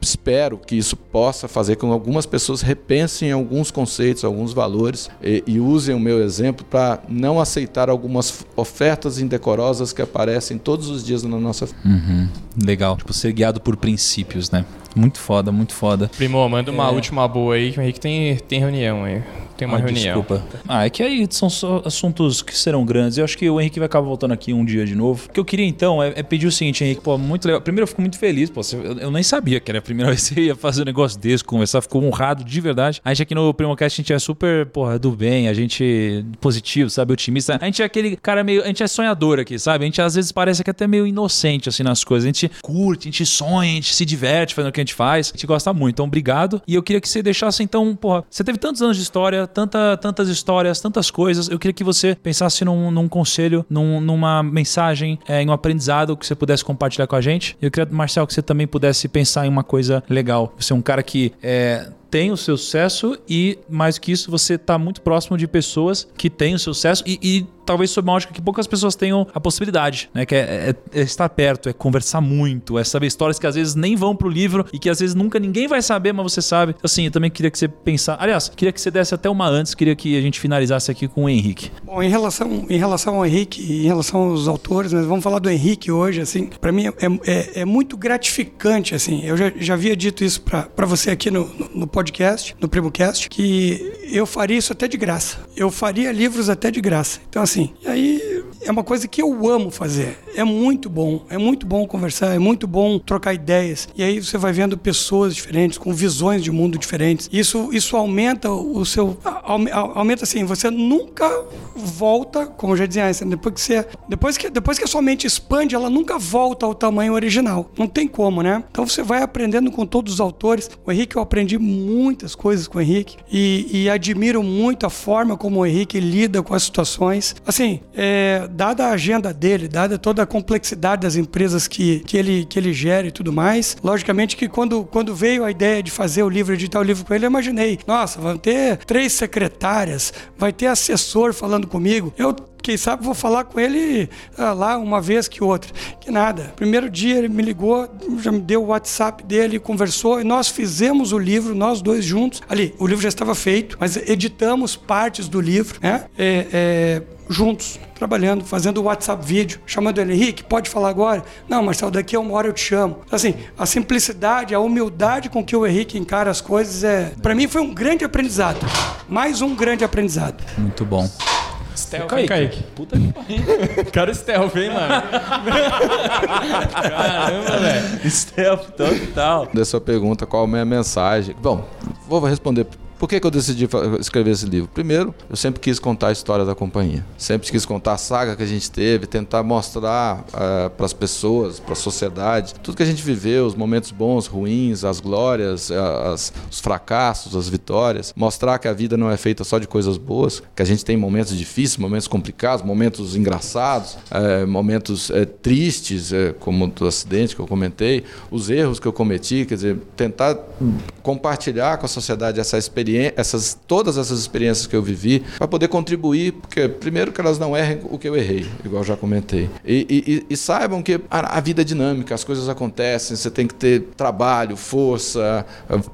espero que isso possa fazer com que algumas pessoas repensem alguns conceitos, alguns valores e, e usem o meu exemplo para não aceitar algumas ofertas indecorosas que aparecem todos os dias na nossa uhum. Legal. Tipo, ser guiado por princípios, né? Muito foda, muito foda. Primo, manda uma é... última boa aí, que o Henrique tem, tem reunião aí. Tem uma ah, reunião. Desculpa. Ah, é que aí são só assuntos que serão grandes. Eu acho que o Henrique vai acabar voltando aqui um dia de novo. O que eu queria então é, é pedir o seguinte, Henrique, pô, muito legal. Primeiro eu fico muito feliz, pô. Eu, eu, nem sabia que era a primeira *laughs* vez que você ia fazer um negócio desse, conversar. Ficou honrado de verdade. A gente aqui no Primocast, a gente é super, porra, do bem, a gente positivo, sabe, otimista. A gente é aquele cara meio. A gente é sonhador aqui, sabe? A gente às vezes parece que é até meio inocente, assim, nas coisas. A gente curte, a gente sonha, a gente se diverte fazendo o que a gente faz. A gente gosta muito. Então, obrigado. E eu queria que você deixasse, então, porra, você teve tantos anos de história, tanta, tantas histórias, tantas coisas. Eu queria que você pensasse num, num conselho, num, numa mensagem, é, em um aprendizado que você pudesse compartilhar com a gente. Eu queria, Marcel, que você também pudesse pensar em uma coisa legal. Você é um cara que é, tem o seu sucesso e, mais que isso, você está muito próximo de pessoas que têm o seu sucesso e, e talvez sob uma ótica que poucas pessoas tenham a possibilidade, né? Que é, é, é, estar perto, é conversar muito, é saber histórias que às vezes nem vão pro livro e que às vezes nunca ninguém vai saber, mas você sabe. Assim, eu também queria que você pensasse. Aliás, queria que você desse até uma antes, queria que a gente finalizasse aqui com o Henrique. Bom, em relação, em relação ao Henrique, em relação aos autores, mas vamos falar do Henrique hoje, assim, para mim é, é, é, muito gratificante, assim. Eu já, já havia dito isso para você aqui no, no, no podcast, no PrimoCast, que eu faria isso até de graça. Eu faria livros até de graça. Então, assim, e aí é uma coisa que eu amo fazer. É muito bom, é muito bom conversar, é muito bom trocar ideias. E aí você vai vendo pessoas diferentes, com visões de mundo diferentes. Isso, isso aumenta o seu. Aumenta assim, você nunca volta, como eu já dizia antes, depois que você. Depois que, depois que a sua mente expande, ela nunca volta ao tamanho original. Não tem como, né? Então você vai aprendendo com todos os autores. O Henrique, eu aprendi muitas coisas com o Henrique e, e admiro muito a forma como o Henrique lida com as situações. Assim, é, dada a agenda dele, dada toda a complexidade das empresas que, que, ele, que ele gera e tudo mais, logicamente que quando, quando veio a ideia de fazer o livro, editar o livro com ele, eu imaginei, nossa, vão ter três secretárias, vai ter assessor falando comigo. Eu quem sabe vou falar com ele ah, lá uma vez que outra. Que nada. Primeiro dia ele me ligou, já me deu o WhatsApp dele, conversou e nós fizemos o livro, nós dois juntos. Ali, o livro já estava feito, mas editamos partes do livro, né? É, é, juntos, trabalhando, fazendo o WhatsApp vídeo, chamando ele, Henrique, pode falar agora? Não, Marcelo, daqui a uma hora eu te chamo. Assim, a simplicidade, a humildade com que o Henrique encara as coisas é, para mim foi um grande aprendizado. Mais um grande aprendizado. Muito bom. Stealth, Kaique. Kaique. Puta que pariu. *laughs* Cara, stealth, hein, mano? Caramba, velho. Stealth total. Dessa pergunta, qual a minha mensagem? Bom, vou responder por que, que eu decidi escrever esse livro? Primeiro, eu sempre quis contar a história da companhia. Sempre quis contar a saga que a gente teve, tentar mostrar uh, eh, para as pessoas, para a sociedade, tudo que a gente viveu, os momentos bons, ruins, as glórias, as, os fracassos, as vitórias. Mostrar que a vida não é feita só de coisas boas, que a gente tem momentos difíceis, momentos complicados, momentos engraçados, uh, momentos uh, tristes, como o acidente que eu comentei, os erros que eu cometi, quer dizer, tentar compartilhar com a sociedade essa experiência essas, todas essas experiências que eu vivi, para poder contribuir, porque primeiro que elas não errem o que eu errei, igual já comentei. E, e, e saibam que a, a, vida é dinâmica, as coisas acontecem, você tem que ter trabalho, força,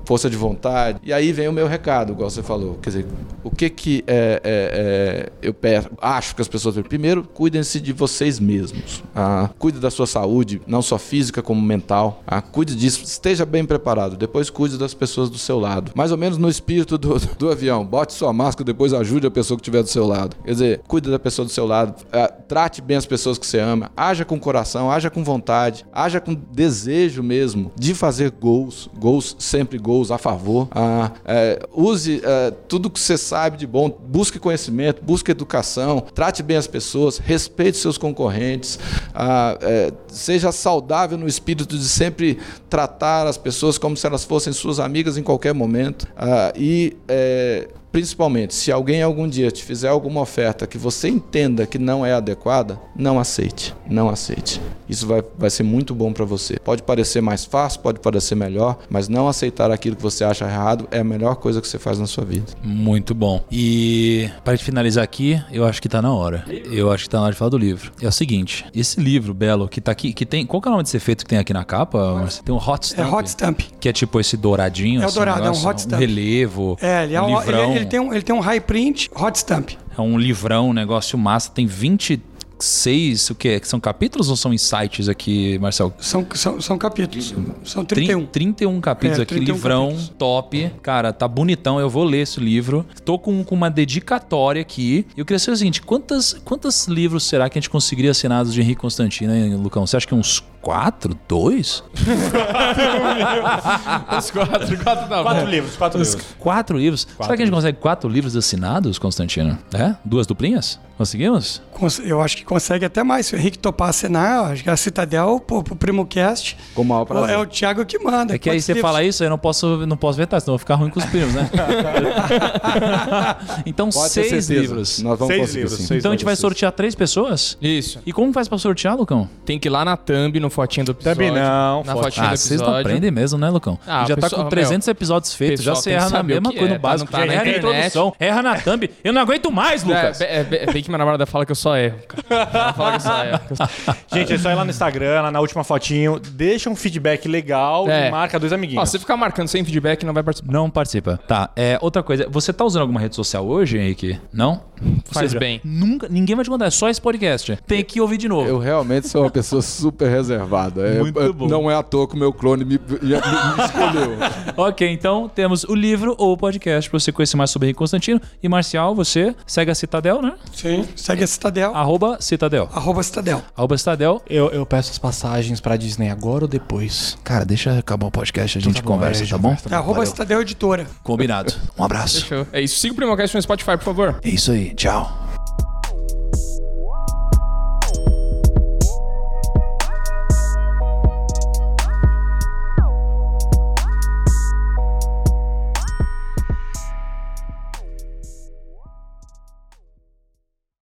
força de vontade. E aí vem o meu recado, igual você falou. Quer dizer, o que que é, é, é, eu peço, acho que as pessoas. Primeiro, cuidem-se de vocês mesmos. Ah, cuide da sua saúde, não só física como mental. Ah, cuide disso, esteja bem preparado. Depois, cuide das pessoas do seu lado. Mais ou menos no espírito espírito do, do avião. Bote sua máscara, depois ajude a pessoa que estiver do seu lado. Quer dizer, cuide da pessoa do seu lado, é, trate bem as pessoas que você ama, haja com coração, haja com vontade, haja com desejo mesmo de fazer gols, gols, sempre gols a favor. Ah, é, use é, tudo que você sabe de bom, busque conhecimento, busque educação, trate bem as pessoas, respeite seus concorrentes, ah, é, seja saudável no espírito de sempre tratar as pessoas como se elas fossem suas amigas em qualquer momento. Ah, e é, Principalmente, se alguém algum dia te fizer alguma oferta que você entenda que não é adequada, não aceite. Não aceite. Isso vai, vai ser muito bom para você. Pode parecer mais fácil, pode parecer melhor, mas não aceitar aquilo que você acha errado é a melhor coisa que você faz na sua vida. Muito bom. E para finalizar aqui, eu acho que tá na hora. Eu acho que tá na hora de falar do livro. É o seguinte, esse livro belo que tá aqui, que tem, qual que é o nome desse efeito que tem aqui na capa? Marcelo? Tem um hot É stamp. hot stamp. Que é tipo esse douradinho. É o assim, dourado, é um negócio, hot stamp. relevo. É, ele, é um um, livrão. ele, ele tem um, ele tem um high print hot stamp. É um livrão, um negócio massa. Tem 26, o quê? São capítulos ou são insights aqui, Marcel? São, são, são capítulos. São Trin- 31. 31 capítulos É, aqui, 31 livrão capítulos. top. Cara, tá bonitão. Eu vou ler esse livro. Tô com, com uma dedicatória aqui. Eu queria saber o seguinte: quantas, quantos livros será que a gente conseguiria assinados de Henrique Constantino, hein, Lucão? Você acha que uns quatro? Dois? *laughs* Os quatro, quatro tá Quatro bom. livros, quatro livros. Quatro livros? será que a gente consegue quatro livros assinados, Constantino? É? Duas duplinhas? Conseguimos? Cons- Eu acho que consegue até mais. Se o Henrique topar assinar, acho que a Citadel, pô, pro Primo Cast, Com o maior prazer. é o Thiago que manda. É que aí você livros? fala isso, eu não posso, não posso vetar, senão eu vou ficar ruim com os primos, né? *laughs* então, Pode seis livros. Nós vamos Seis conseguir livros, sim. seis Então a gente vai Seis. sortear três pessoas? Isso. E como faz pra sortear, Lucão? Tem que ir lá na thumb, no fotinho do episódio. Thumb não, Na foto. fotinho Ah, do vocês episódio. não aprendem mesmo, né, Lucão? Ah, já tá pessoal, com 300 episódios feitos, já você erra na mesma coisa é, no pra não básico. tá já erra na introdução, erra na thumb. Eu não aguento mais, É, Lucas. é, é, é bem que minha namorada fala que eu só erro. cara. Ela fala que eu só erro. *laughs* Gente, é só ir lá no Instagram, lá na última fotinho, deixa um feedback legal É. e marca dois Ó, amiguinhos. se ficar marcando sem feedback, não vai participar. Não participa. Tá, é, outra coisa. Você tá usando alguma rede social hoje, Henrique? Não? Faz seja, bem. Nunca, ninguém vai te contar, é só esse podcast. Tem que ouvir de novo. Eu realmente sou uma pessoa super reservada. É, Muito é, bom. Não é à toa que o meu clone me, me- me escolheu. *laughs* Ok, então temos o livro ou o podcast pra você conhecer mais sobre Henrique Constantino. E Marcial, você segue a Citadel, né? Sim, segue a Citadel, Arroba Citadel. arroba Citadel. Arroba Citadel. Eu, eu peço as passagens pra Disney agora ou depois? Cara, deixa acabar o podcast, a gente conversa, é, tá bom? É arroba Citadel Editora. Combinado. Um abraço. Fechou. É isso. Siga o Primocast no Spotify, por favor. É isso aí. Tchau.